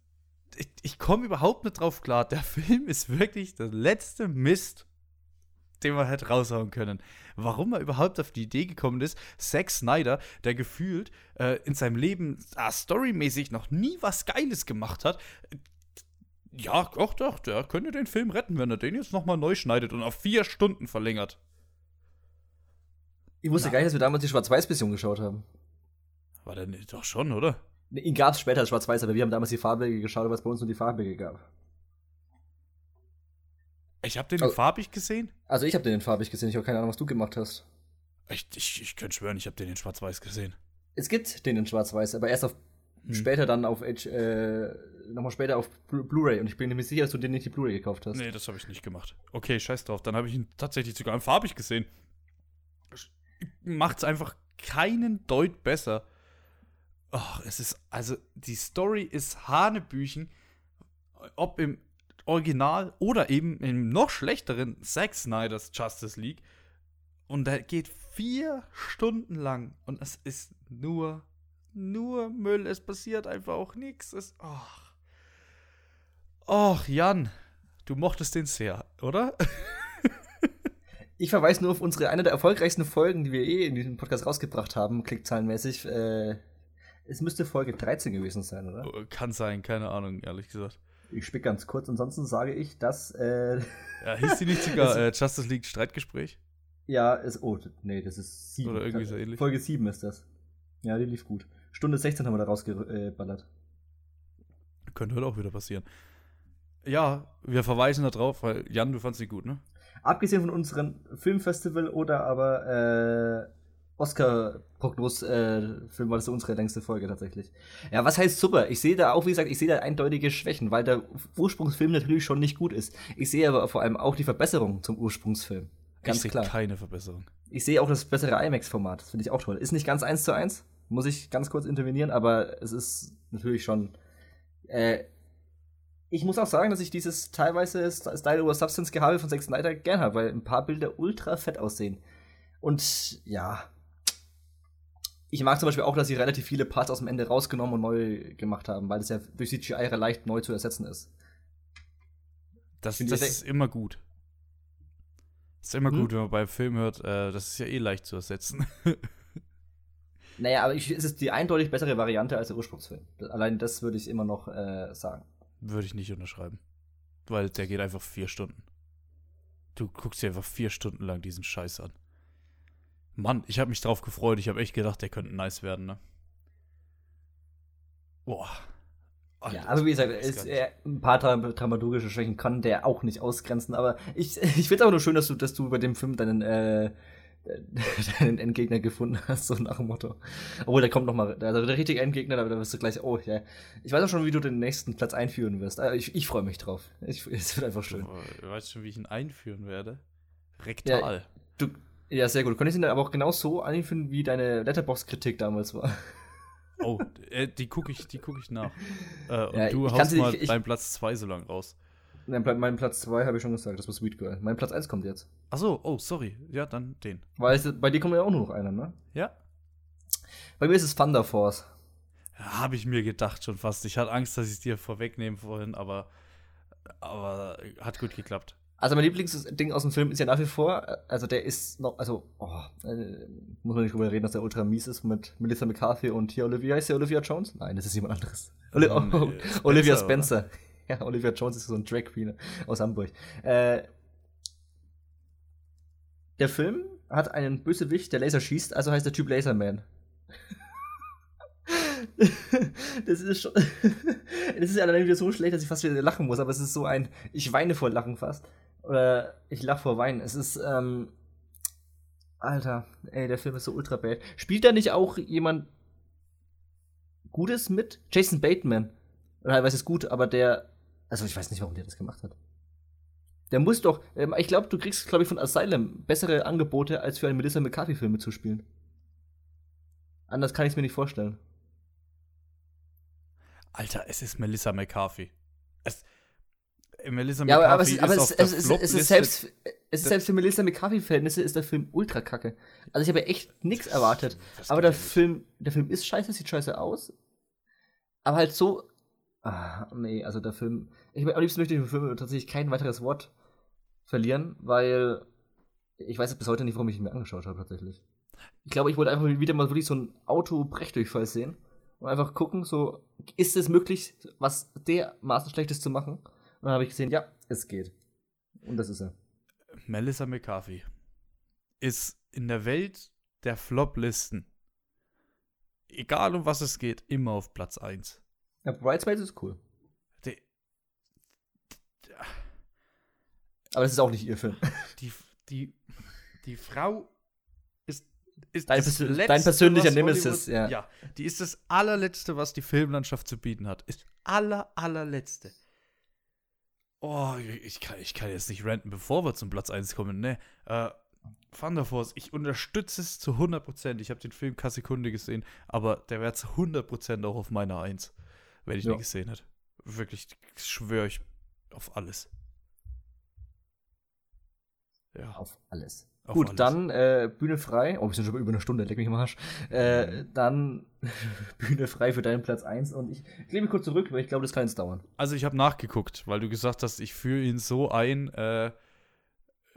ich, ich komme überhaupt nicht drauf klar. Der Film ist wirklich der letzte Mist, den man hätte raushauen können. Warum er überhaupt auf die Idee gekommen ist, Zack Snyder, der gefühlt äh, in seinem Leben ah, storymäßig noch nie was Geiles gemacht hat, äh, ja, doch, doch, der könnte den Film retten, wenn er den jetzt nochmal neu schneidet und auf vier Stunden verlängert. Ich wusste gar nicht, dass wir damals die Schwarz-Weiß-Version geschaut haben. War nicht doch schon, oder? Ihn gab's später als Schwarz-Weiß, aber wir haben damals die farbige geschaut, weil es bei uns nur die farbige gab. Ich habe den in farbig gesehen. Also ich habe den in farbig gesehen, ich habe keine Ahnung, was du gemacht hast. Ich, ich, ich könnte schwören, ich habe den in schwarz-weiß gesehen. Es gibt den in Schwarz-Weiß, aber erst auf Hm. später dann auf H, äh, nochmal später auf Blu- Blu-ray und ich bin mir sicher, dass du den nicht die Blu-ray gekauft hast. Nee, das habe ich nicht gemacht. Okay, scheiß drauf. Dann habe ich ihn tatsächlich sogar in farbig gesehen. Macht's einfach keinen Deut besser. Ach, es ist, also, die Story ist Hanebüchen. Ob im Original oder eben im noch schlechteren Zack Snyders Justice League. Und der geht vier Stunden lang. Und es ist nur, nur Müll. Es passiert einfach auch nichts. Es, ach. Och, Jan, du mochtest den sehr, oder? Ich verweise nur auf unsere, eine der erfolgreichsten Folgen, die wir eh in diesem Podcast rausgebracht haben, klickzahlenmäßig. Äh, es müsste Folge 13 gewesen sein, oder? Kann sein, keine Ahnung, ehrlich gesagt. Ich spick ganz kurz, ansonsten sage ich, dass, äh, Ja, hieß die nicht sogar äh, Justice League Streitgespräch? ja, ist, oh, nee, das ist 7. Oder irgendwie so ähnlich. Folge 7 ist das. Ja, die lief gut. Stunde 16 haben wir da rausgeballert. Könnte heute auch wieder passieren. Ja, wir verweisen da drauf, weil Jan, du fandst sie gut, ne? Abgesehen von unserem Filmfestival oder aber äh, Oscar-Prognos-Film war das unsere längste Folge tatsächlich. Ja, was heißt super? Ich sehe da auch, wie gesagt, ich sehe da eindeutige Schwächen, weil der Ursprungsfilm natürlich schon nicht gut ist. Ich sehe aber vor allem auch die Verbesserung zum Ursprungsfilm. Ganz ich sehe klar. keine Verbesserung. Ich sehe auch das bessere IMAX-Format. Das finde ich auch toll. Ist nicht ganz eins zu eins, muss ich ganz kurz intervenieren, aber es ist natürlich schon. Äh, ich muss auch sagen, dass ich dieses teilweise Style over Substance Gehabe von Zack Snyder gern habe, weil ein paar Bilder ultra fett aussehen. Und ja. Ich mag zum Beispiel auch, dass sie relativ viele Parts aus dem Ende rausgenommen und neu gemacht haben, weil es ja durch CGI leicht neu zu ersetzen ist. Das, das ich- ist immer gut. ist immer Hm? gut, wenn man beim Film hört, äh, das ist ja eh leicht zu ersetzen. Naja, aber ich, es ist die eindeutig bessere Variante als der Ursprungsfilm. Allein das würde ich immer noch äh, sagen. Würde ich nicht unterschreiben. Weil der geht einfach vier Stunden. Du guckst dir einfach vier Stunden lang diesen Scheiß an. Mann, ich habe mich drauf gefreut. Ich habe echt gedacht, der könnte nice werden, ne? Boah. Ja, Alter, also wie gesagt, ist er, ein paar dra dramaturgische Schwächen kann der auch nicht ausgrenzen, aber ich, ich finde es auch nur schön, dass du, dass du bei dem Film deinen, äh, deinen Endgegner gefunden hast, so nach dem Motto. Obwohl, der kommt noch mal, also der richtige Endgegner, da wirst du gleich, oh ja. Ich weiß auch schon, wie du den nächsten Platz einführen wirst. Ah, Ich, ich freue mich drauf. Ich, es wird einfach schön. Du weißt schon, wie ich ihn einführen werde. Rektal. Du, ja, sehr gut. Du könntest ihn aber auch genau so einführen, wie deine Letterbox-Kritik damals war. Oh, äh, die gucke ich, die guck ich nach. Äh, und Ja, du ich haust mal ich- deinen Platz 2 so lang raus. Nein, mein Platz 2 habe ich schon gesagt, das war Sweet Girl. Mein Platz 1 kommt jetzt. Achso, oh, sorry. Ja, dann den. Weil es, bei dir kommt ja auch nur noch einer, ne? Ja? Bei mir ist es Thunder Force. Habe ich mir gedacht schon fast. Ich hatte Angst, dass ich es dir vorwegnehmen vorhin, aber, aber hat gut geklappt. Also mein Lieblingsding aus dem Film ist ja nach wie vor, äh, also der ist noch, also, oh, äh, muss man nicht drüber reden, dass der ultra mies ist mit Melissa McCarthy und hier Olivia, heißt der Olivia Jones? Nein, das ist jemand anderes. Oli oh, äh, Spencer, Olivia oder? Spencer. Ja, Olivia Jones ist so ein Drag Queen aus Hamburg. Äh, der Film hat einen Bösewicht, der Laser schießt, also heißt der Typ Laserman. das ist schon. das ist ja dann wieder so schlecht, dass ich fast wieder lachen muss, aber es ist so ein. Ich weine vor Lachen fast. Oder ich lache vor Weinen. Es ist, ähm. Alter, ey, der Film ist so ultra bad. Spielt da nicht auch jemand Gutes mit? Jason Bateman. Oder weiß es gut, aber der. Also ich weiß nicht, warum der das gemacht hat. Der muss doch. Ähm, ich glaube, du kriegst, glaube ich, von Asylum bessere Angebote, als für einen Melissa McCarthy-Film mitzuspielen. Anders kann ich es mir nicht vorstellen. Alter, es ist Melissa McCarthy. Es, Melissa Ja, aber, es, McCarthy ist, aber es, es, der es, es ist selbst, es ist selbst für Melissa McCarthy-Verhältnisse ist der Film ultra kacke. Also ich habe ja echt nichts erwartet. Aber der. Film, der Film ist scheiße, sieht scheiße aus. Aber halt so. Ah, nee, also der Film. Ich, am liebsten möchte ich im Film tatsächlich kein weiteres Wort verlieren, weil ich weiß bis heute nicht, warum ich ihn mir angeschaut habe, tatsächlich. Ich glaube, ich wollte einfach wieder mal wirklich so einen Auto-Brechdurchfall sehen und einfach gucken, so, ist es möglich, was dermaßen Schlechtes zu machen? Und dann habe ich gesehen, ja, es geht. Und das ist er. Melissa McCarthy ist in der Welt der Flop-Listen, egal um was es geht, immer auf Platz 1. Ja, Bridesmaids ist cool. Die, Aber das ist auch nicht ihr Film. die, die, die Frau ist, ist Dein das persö- dein persönlicher Nemesis, ja. ja. Die ist das allerletzte, was die Filmlandschaft zu bieten hat. Ist aller, allerletzte. Oh, ich kann, ich kann jetzt nicht ranten, bevor wir zum Platz 1 kommen. Ne, äh, Thunder Force, ich unterstütze es zu 100%. Ich habe den Film keine Sekunde gesehen, aber der wäre zu 100% auch auf meiner 1, wenn ich Ja. den gesehen hätte. Wirklich, schwöre ich auf alles. Ja, Auf alles. Auf Gut, alles. dann äh, Bühne frei. Oh, wir sind schon über eine Stunde, leck mich am Arsch. Äh, dann Bühne frei für deinen Platz 1 und ich lehne mich kurz zurück, weil ich glaube, das kann jetzt dauern. Also ich habe nachgeguckt, weil du gesagt hast, ich führe ihn so ein. Äh,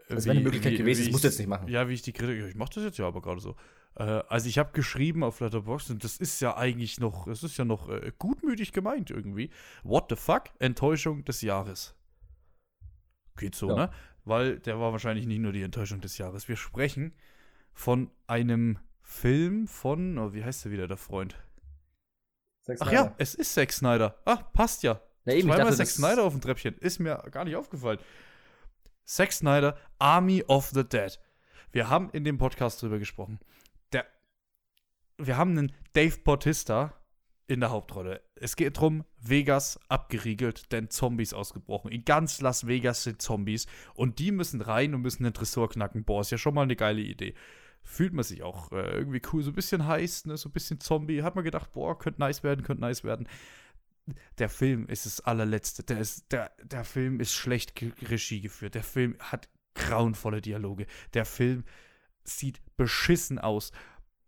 Das wäre eine Möglichkeit gewesen, das ich- musst du jetzt nicht machen. Ja, wie ich die Kritik. Ich mache das jetzt ja aber gerade so. Äh, also ich habe geschrieben auf Letterboxd und das ist ja eigentlich noch, es ist ja noch äh, gutmütig gemeint irgendwie. What the fuck? Enttäuschung des Jahres. Geht so, Ja. ne? Weil der war wahrscheinlich nicht nur die Enttäuschung des Jahres. Wir sprechen von einem Film von, oh, wie heißt der wieder, der Freund? Ach ja, es ist Zack Snyder. Ah, passt ja. Ja, eben, ich Zweimal dachte, Zack Snyder auf dem Treppchen. Ist mir gar nicht aufgefallen. Zack Snyder, Army of the Dead. Wir haben in dem Podcast drüber gesprochen. Der, wir haben einen Dave Bautista in der Hauptrolle. Es geht darum, Vegas abgeriegelt, denn Zombies ausgebrochen. In ganz Las Vegas sind Zombies und die müssen rein und müssen den Tresor knacken. Boah, ist ja schon mal eine geile Idee. Fühlt man sich auch äh, irgendwie cool, so ein bisschen heiß, ne? so ein bisschen Zombie. Hat man gedacht, boah, könnte nice werden, könnte nice werden der Film ist das allerletzte. Der, ist, der, der Film ist schlecht Regie geführt. Der Film hat grauenvolle Dialoge. Der Film sieht beschissen aus.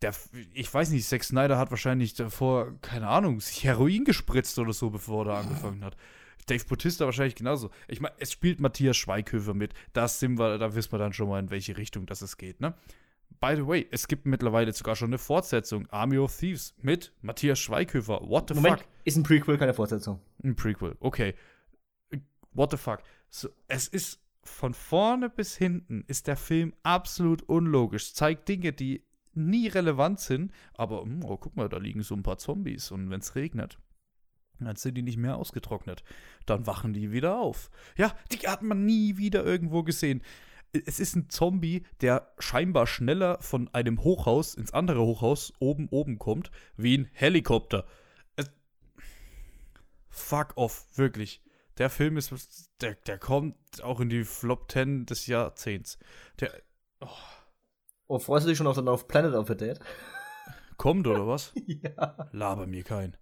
Der, ich weiß nicht, Zack Snyder hat wahrscheinlich davor, keine Ahnung, sich Heroin gespritzt oder so, bevor er angefangen hat. Dave Bautista wahrscheinlich genauso. Ich meine, es spielt Matthias Schweighöfer mit. Da sind wir, da wissen wir dann schon mal, in welche Richtung das es geht, ne? By the way, es gibt mittlerweile sogar schon eine Fortsetzung, Army of Thieves, mit Matthias Schweighöfer. What the Moment, fuck? ist ein Prequel, keine Fortsetzung. Ein Prequel, okay. What the fuck? So, es ist von vorne bis hinten ist der Film absolut unlogisch. Zeigt Dinge, die nie relevant sind, aber hm, oh, guck mal, da liegen so ein paar Zombies und wenn es regnet, dann sind die nicht mehr ausgetrocknet. Dann wachen die wieder auf. Ja, die hat man nie wieder irgendwo gesehen. es ist ein Zombie, der scheinbar schneller von einem Hochhaus ins andere Hochhaus oben oben kommt, wie ein Helikopter. Es, fuck off, wirklich. Der Film ist, der, der kommt auch in die Flop 10 des Jahrzehnts. Der, Oh, freust du dich schon auf, auf Planet of the Dead? kommt oder was? ja. Laber mir kein.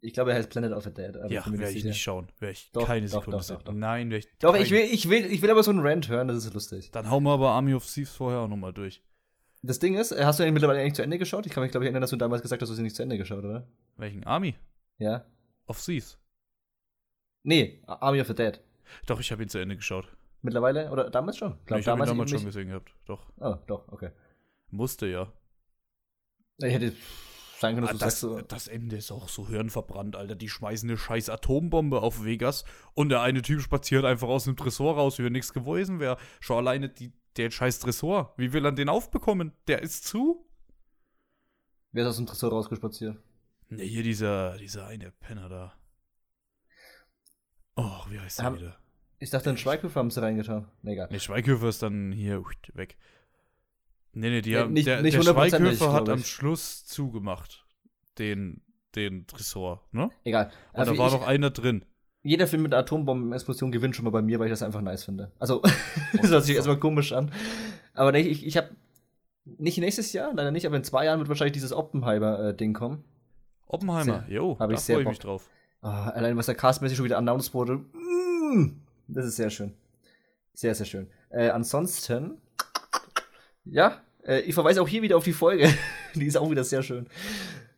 Ich glaube, er heißt Planet of the Dead. aber Ja, werde ich nicht schauen. Werde ich Doch, keine doch, Sekunde doch, doch, doch. Nein, werd ich Doch, ich will, ich, will, ich will aber so einen Rant hören, das ist lustig. Dann hauen wir aber Army of Thieves vorher auch nochmal durch. Das Ding ist, hast du den mittlerweile eigentlich zu Ende geschaut? Ich kann mich, glaube ich, erinnern, dass du damals gesagt hast, du hast ihn nicht zu Ende geschaut, oder? Welchen? Army Ja? of Thieves. Nee, Army of the Dead. Doch, ich habe ihn zu Ende geschaut. Mittlerweile? Oder damals schon? ich habe ihn damals schon gesehen gehabt. Doch. Oh, doch, okay. Musste ja. Ich hätte sagen können, Ah, dass du das, so. das Ende ist auch so hirnverbrannt, Alter. Die schmeißen eine scheiß Atombombe auf Vegas und der eine Typ spaziert einfach aus dem Tresor raus, wie wenn nichts gewesen wäre. Schau alleine die, der scheiß Tresor. Wie will er den aufbekommen? Der ist zu? Wer ist aus dem Tresor rausgespaziert? Ne, hier dieser, dieser eine Penner da. Oh, wie heißt der wieder? Ich dachte, in Schweighöfer haben sie reingetan. Nee, egal. Ne, Schweighöfer ist dann hier weg. Ne, ne, die haben, nicht- der, nicht der Schweighöfer hat am ich. Schluss zugemacht. Den, den Tresor, ne? Egal. Und Also da war ich, noch einer drin. jeder Film mit Atombombenexplosion gewinnt schon mal bei mir, weil ich das einfach nice finde. Also, das hört sich erstmal komisch an. Aber nee, ich, ich habe nicht nächstes Jahr, leider nicht, aber in zwei Jahren wird wahrscheinlich dieses Oppenheimer-Ding kommen. Oppenheimer, Sehr- jo, hab da ich freue ich mich drauf. Ah, allein was da castmäßig schon wieder announced wurde. Mm, das ist sehr schön. Sehr, sehr schön. Äh, ansonsten, ja, äh, ich verweise auch hier wieder auf die Folge. die ist auch wieder sehr schön.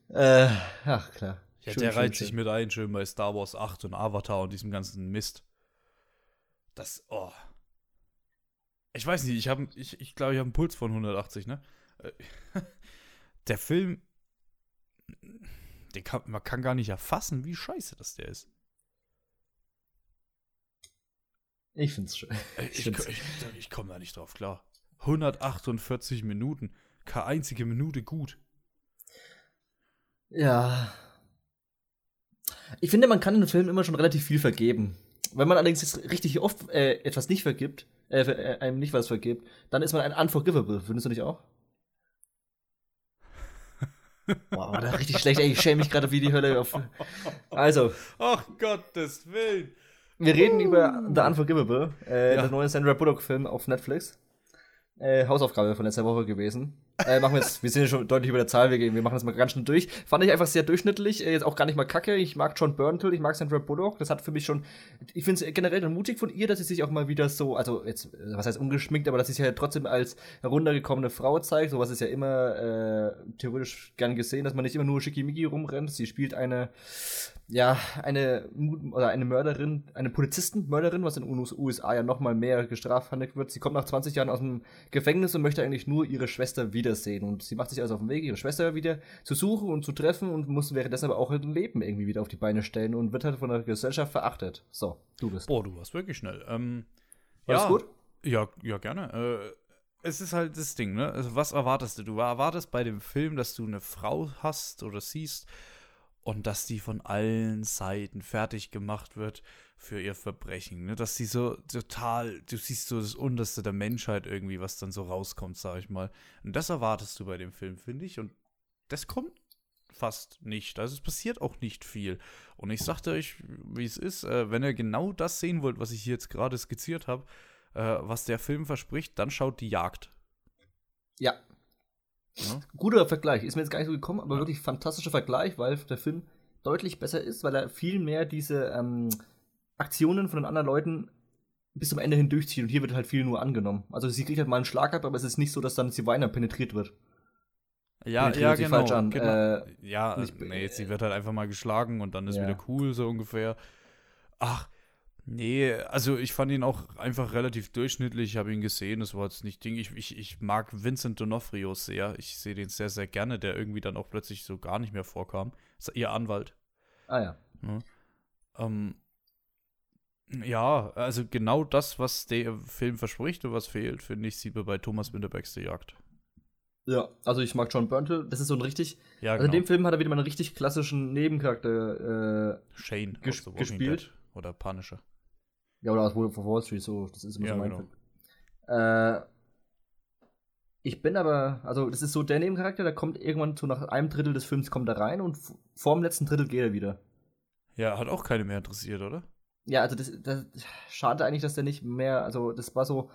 Äh, ach, klar. Ja, Schön, der reiht sich mit ein, schön bei Star Wars 8 und Avatar und diesem ganzen Mist. Das, oh. Ich weiß nicht, ich habe, ich, ich glaube, ich habe einen Puls von 180, ne? Äh, Der Film, den kann, man kann gar nicht erfassen, wie scheiße das der ist. Ich find's schön. Äh, Ich Ich, ich, ich komme da nicht drauf klar. 148 Minuten, keine einzige Minute gut. Ja. Ich finde, man kann in einem Film immer schon relativ viel vergeben. Wenn man allerdings jetzt richtig oft äh, etwas nicht vergibt, äh, äh, einem nicht was vergibt, dann ist man ein Unforgivable. Findest du nicht auch? Boah, war das richtig schlecht. Ey, ich schäme mich gerade wie die Hölle auf. Also, Ach Gottes Willen. Wir reden über The Unforgivable, äh, Ja. der neue Sandra Bullock-Film auf Netflix. Äh, Hausaufgabe von letzter Woche gewesen. Äh, machen wir jetzt, wir sind ja schon deutlich über der Zahl, wir, gehen, wir machen das mal ganz schnell durch. Fand ich einfach sehr durchschnittlich, äh, jetzt auch gar nicht mal kacke. Ich mag John Berntal, ich mag Sandra Bullock. Das hat für mich schon, ich finde es generell mutig von ihr, dass sie sich auch mal wieder so, also jetzt, äh, was heißt ungeschminkt, aber dass sie sich ja trotzdem als heruntergekommene Frau zeigt. Sowas ist ja immer äh, theoretisch gern gesehen, dass man nicht immer nur schickimicki rumrennt. Sie spielt eine, ja, eine oder eine Mörderin, eine Polizistenmörderin, was in den USA ja noch mal mehr gestrafhandelt wird. Sie kommt nach 20 Jahren aus dem Gefängnis und möchte eigentlich nur ihre Schwester wiedersehen. Und sie macht sich also auf den Weg, ihre Schwester wieder zu suchen und zu treffen und muss währenddessen aber auch ihr Leben irgendwie wieder auf die Beine stellen und wird halt von der Gesellschaft verachtet. So, du bist. Boah, du warst wirklich schnell. Ähm, Alles ja, gut? Ja, ja, gerne. Äh, es ist halt das Ding, ne? Also, was erwartest du? Du erwartest bei dem Film, dass du eine Frau hast oder siehst und dass die von allen Seiten fertig gemacht wird für ihr Verbrechen, ne? Dass sie so total, du siehst so das Unterste der Menschheit irgendwie, was dann so rauskommt, sag ich mal. Und das erwartest du bei dem Film, finde ich. Und das kommt fast nicht. Also es passiert auch nicht viel. Und ich sagte euch, wie es ist, äh, wenn ihr genau das sehen wollt, was ich hier jetzt gerade skizziert habe, äh, was der Film verspricht, dann schaut die Jagd. Ja. Ja. Guter Vergleich. Ist mir jetzt gar nicht so gekommen, aber Ja. wirklich fantastischer Vergleich, weil der Film deutlich besser ist, weil er viel mehr diese ähm, Aktionen von den anderen Leuten bis zum Ende hin durchzieht und hier wird halt viel nur angenommen. Also sie kriegt halt mal einen Schlag ab, aber es ist nicht so, dass dann sie weiter penetriert wird. Ja, Penetriert ja, genau. falsch an. genau. Äh, ja, nicht- nee, sie wird halt einfach mal geschlagen und dann ist Ja. wieder cool, so ungefähr. Ach, nee, also ich fand ihn auch einfach relativ durchschnittlich. Ich habe ihn gesehen, das war jetzt nicht Ding. Ich, ich, ich mag Vincent D'Onofrio sehr. Ich sehe den sehr, sehr gerne, der irgendwie dann auch plötzlich so gar nicht mehr vorkam. Ist ihr Anwalt. Ah ja. Ähm, ja, also genau das, was der Film verspricht und was fehlt, finde ich, sieht man bei Thomas Winterbecks die Jagd. Ja, also ich mag John Berntal. Das ist so ein richtig. Ja, Also in genau. dem Film hat er wieder mal einen richtig klassischen Nebencharakter. Äh, Shane ges- gespielt. Dead oder Punisher. Ja, oder aus Wolf of Wall Street, so. Das ist immer Ja, so mein genau. Film. Äh, ich bin aber, also das ist so der Nebencharakter, der kommt irgendwann so nach einem Drittel des Films kommt er rein und vor dem letzten Drittel geht er wieder. Ja, hat auch keine mehr interessiert, oder? Ja, also das, das schade eigentlich, dass der nicht mehr, also das war so,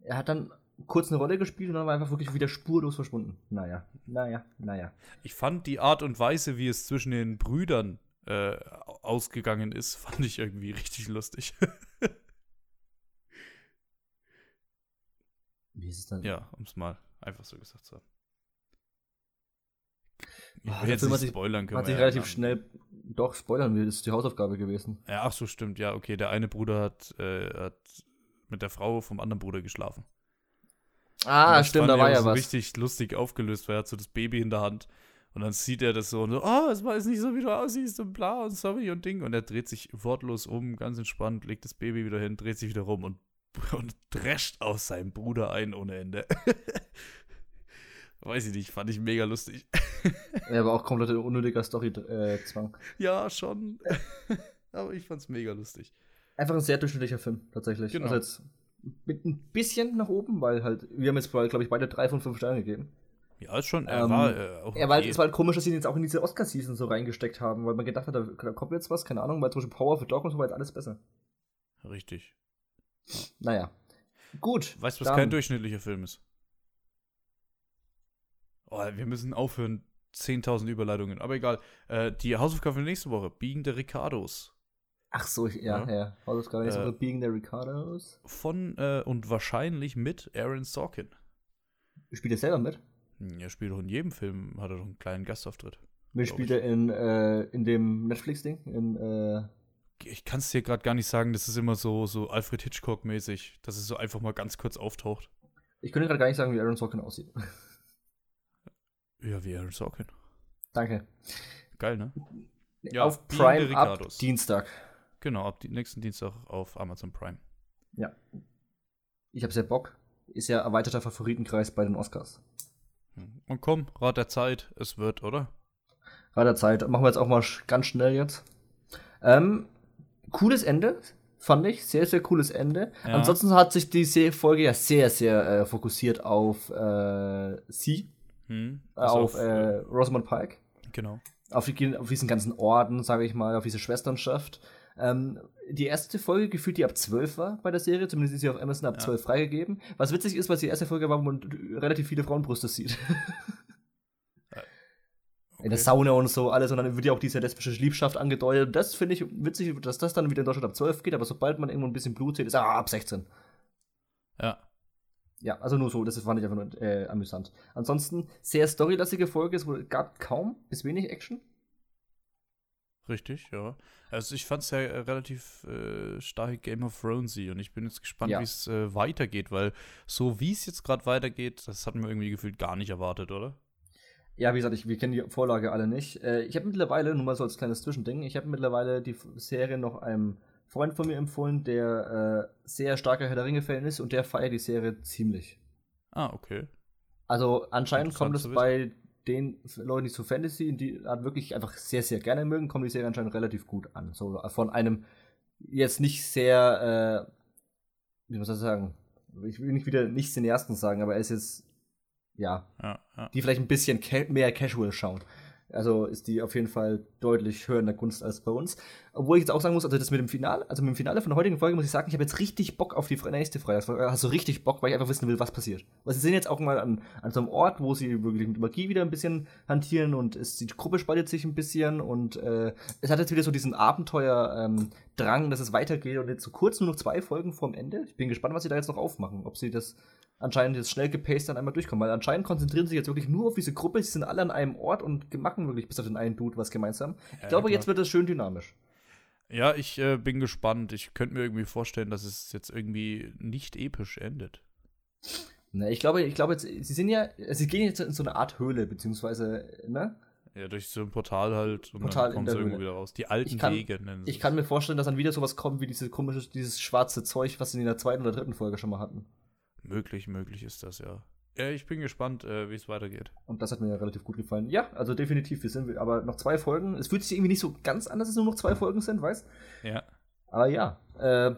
er hat dann kurz eine Rolle gespielt und dann war einfach wirklich wieder spurlos verschwunden. Naja, naja, naja. Ich fand die Art und Weise, wie es zwischen den Brüdern äh, ausgegangen ist, fand ich irgendwie richtig lustig. wie ist es dann? Ja, um es mal einfach so gesagt zu haben. Ich oh, will jetzt nicht spoilern können. Hat sich relativ ja schnell, doch, spoilern will, das ist die Hausaufgabe gewesen. Ja, ach so, stimmt, ja, okay. Der eine Bruder hat, äh, hat mit der Frau vom anderen Bruder geschlafen. Ah, stimmt, da war ja so was. richtig lustig aufgelöst, weil er hat so das Baby in der Hand und dann sieht er das so und so, oh, es weiß nicht so, wie du aussiehst und bla und sorry und Ding. Und er dreht sich wortlos um, ganz entspannt, legt das Baby wieder hin, dreht sich wieder rum und, und drescht aus seinem Bruder ein ohne Ende. Weiß ich nicht, fand ich mega lustig. ja, aber auch komplett unnötiger Story-Zwang. Äh, ja, schon. aber ich fand's mega lustig. Einfach ein sehr durchschnittlicher Film, tatsächlich. Genau. Also jetzt mit ein bisschen nach oben, weil halt, wir haben jetzt, glaube ich, beide drei von fünf Sternen gegeben. Ja, ist schon, er ähm, war äh, auch. Ja, weil es war halt komisch, dass sie ihn jetzt auch in diese Oscar-Season so reingesteckt haben, weil man gedacht hat, da, da kommt jetzt was, keine Ahnung, weil zum Beispiel Power of the Dog und so war jetzt alles besser. Richtig. Naja. Gut. Weißt du, was kein durchschnittlicher Film ist? Oh, wir müssen aufhören. 10.000 Überleitungen. Aber egal. Äh, die Hausaufgabe für nächste Woche. Biegen der Ricardos. Ach so, ja, ja. ja. Hausaufgabe nächste äh, Woche. Biegen der Ricardos. Von äh, und wahrscheinlich mit Aaron Sorkin. Spielt er selber mit? Hm, er spielt doch in jedem Film, hat er doch einen kleinen Gastauftritt. Wie spielt er in, äh, in dem Netflix-Ding? In, äh ich kann es dir gerade gar nicht sagen, das ist immer so, so Alfred Hitchcock-mäßig, dass es so einfach mal ganz kurz auftaucht. Ich könnte gerade gar nicht sagen, wie Aaron Sorkin aussieht. Ja, wie Aaron Sorkin. Danke. Geil, ne? Ja, auf Prime ab Dienstag. Genau, ab nächsten Dienstag auf Amazon Prime. Ja. Ich habe sehr Bock. Ist ja erweiterter Favoritenkreis bei den Oscars. Und komm, Rat der Zeit, es wird, oder? Rat der Zeit. Machen wir jetzt auch mal ganz schnell jetzt. Ähm, cooles Ende, fand ich. Sehr, sehr cooles Ende. Ja. Ansonsten hat sich die Folge ja sehr, sehr äh, fokussiert auf äh, sie hm, also auf, auf äh, Rosamund Pike. Genau. Auf, die, auf diesen ganzen Orden, sage ich mal, auf diese Schwesternschaft. Ähm, die erste Folge gefühlt, die ab 12 war bei der Serie, zumindest ist sie auf Amazon ab ja. 12 freigegeben. Was witzig ist, weil es die erste Folge war, wo man relativ viele Frauenbrüste sieht. okay. In der Sauna und so alles, und dann wird ja auch diese lesbische Liebschaft angedeutet. Das finde ich witzig, dass das dann wieder in Deutschland ab 12 geht, aber sobald man irgendwo ein bisschen Blut sieht, ist er ah, ab 16. Ja. Ja, also nur so, das fand ich einfach nur äh, amüsant. Ansonsten sehr storylastige Folge, es gab kaum bis wenig Action. Richtig, ja. Also ich fand es ja äh, relativ äh, stark Game of Thronesy und ich bin jetzt gespannt, ja. wie es äh, weitergeht, weil so wie es jetzt gerade weitergeht, das hatten wir irgendwie gefühlt gar nicht erwartet, oder? Ja, wie gesagt, ich, wir kennen die Vorlage alle nicht. Äh, ich habe mittlerweile, nur mal so als kleines Zwischending, ich habe mittlerweile die Serie noch einem Freund von mir empfohlen, der äh, sehr starker Herr der Ringe-Fan ist und der feiert die Serie ziemlich. Ah, okay. Also anscheinend kommt es bei den Leuten, die so Fantasy und die halt wirklich einfach sehr, sehr gerne mögen, kommt die Serie anscheinend relativ gut an. So von einem jetzt nicht sehr, äh, wie muss ich sagen, ich will nicht wieder nicht Cineasten sagen, aber er ist jetzt, ja, ja, ja. die vielleicht ein bisschen mehr casual schauen. Also ist die auf jeden Fall deutlich höher in der Kunst als bei uns. Obwohl ich jetzt auch sagen muss, also das mit dem Finale, also mit dem Finale von der heutigen Folge muss ich sagen, ich habe jetzt richtig Bock auf die nächste Freitagsfolge. Du richtig Bock, weil ich einfach wissen will, was passiert. Weil sie sind jetzt auch mal an, an so einem Ort, wo sie wirklich mit Magie wieder ein bisschen hantieren und es, die Gruppe spaltet sich ein bisschen und äh, es hat jetzt wieder so diesen Abenteuer-Drang, ähm, dass es weitergeht und jetzt so kurz nur noch zwei Folgen vorm Ende. Ich bin gespannt, was sie da jetzt noch aufmachen. Ob sie das anscheinend jetzt schnell gepaced dann einmal durchkommen. Weil anscheinend konzentrieren sie sich jetzt wirklich nur auf diese Gruppe. Sie sind alle an einem Ort und machen wirklich bis auf den einen Dude was gemeinsam. Ich ja, glaube, jetzt wird das schön dynamisch. Ja, ich äh, bin gespannt. Ich könnte mir irgendwie vorstellen, dass es jetzt irgendwie nicht episch endet. Ne, ich glaube, ich glaube jetzt, sie sind ja, sie gehen jetzt in so eine Art Höhle, beziehungsweise, ne? Ja, durch so ein Portal halt und Portal dann kommen sie irgendwo wieder raus. Die alten kann, Wege nennen sie Ich kann mir vorstellen, dass dann wieder sowas kommt wie dieses komische, dieses schwarze Zeug, was sie in der zweiten oder dritten Folge schon mal hatten. Möglich, möglich ist das, ja. Ja, ich bin gespannt, äh, wie es weitergeht. Und das hat mir ja relativ gut gefallen. Ja, also definitiv, wir sind aber noch zwei Folgen. Es fühlt sich irgendwie nicht so ganz an, dass es nur noch zwei Folgen sind, weißt? Ja. Aber ja, äh,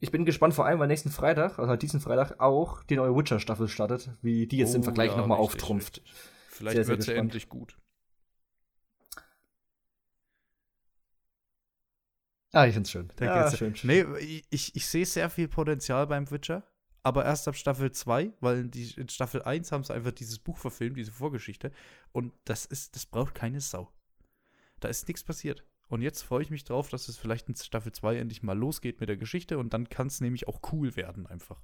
ich bin gespannt, vor allem, weil nächsten Freitag, also diesen Freitag, auch die neue Witcher-Staffel startet, wie die jetzt oh, im Vergleich ja, nochmal auftrumpft. Richtig. Vielleicht wird sie endlich gut. Ah, ich find's schön. Ja, schön, schön. Nee, ich, ich sehe sehr viel Potenzial beim Witcher, aber erst ab Staffel 2, weil die, in Staffel 1 haben sie einfach dieses Buch verfilmt, diese Vorgeschichte. Und das ist, das braucht keine Sau. Da ist nichts passiert. Und jetzt freue ich mich drauf, dass es vielleicht in Staffel 2 endlich mal losgeht mit der Geschichte und dann kann es nämlich auch cool werden einfach.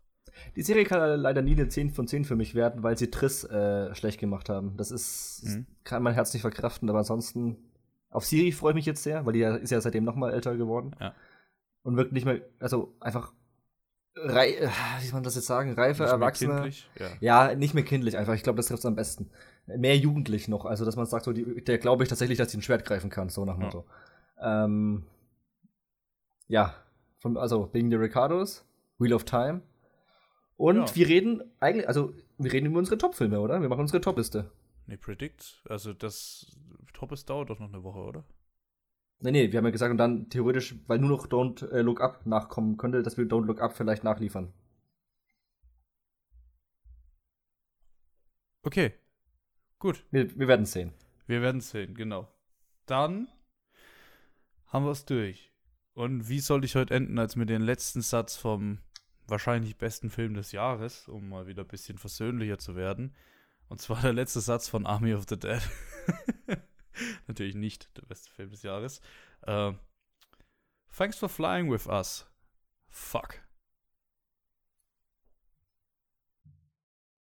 Die Serie kann leider nie eine 10 von 10 für mich werden, weil sie Triss äh, schlecht gemacht haben. Das ist, mhm. kann mein Herz nicht verkraften, aber ansonsten auf Siri freue ich mich jetzt sehr, weil die ist ja seitdem noch mal älter geworden. Ja. Und wirkt nicht mehr, also einfach Rei äh, wie soll man das jetzt sagen, reife nicht Erwachsene. Ja. ja. nicht mehr kindlich einfach. Ich glaube, das trifft es am besten. Mehr jugendlich noch. Also, dass man sagt, so, die, der glaube ich tatsächlich, dass sie ein Schwert greifen kann, so nach Motto. Ja. Ähm, ja, von, also wegen der Ricardos, Wheel of Time. Und ja. wir reden eigentlich, also wir reden über unsere Top-Filme, oder? Wir machen unsere Top-Liste. Nee, Predict, also das Top ist dauert doch noch eine Woche, oder? Nee, nee, wir haben ja gesagt, und dann theoretisch, weil nur noch Don't äh, Look Up nachkommen könnte, dass wir Don't Look Up vielleicht nachliefern. Okay. Gut. Wir, wir werden es sehen. Wir werden es sehen, genau. Dann haben wir es durch. Und wie soll ich heute enden, als mit dem letzten Satz vom wahrscheinlich besten Film des Jahres, um mal wieder ein bisschen versöhnlicher zu werden. Und zwar der letzte Satz von Army of the Dead. Natürlich nicht der beste Film des Jahres. Uh, Thanks for flying with us. Fuck.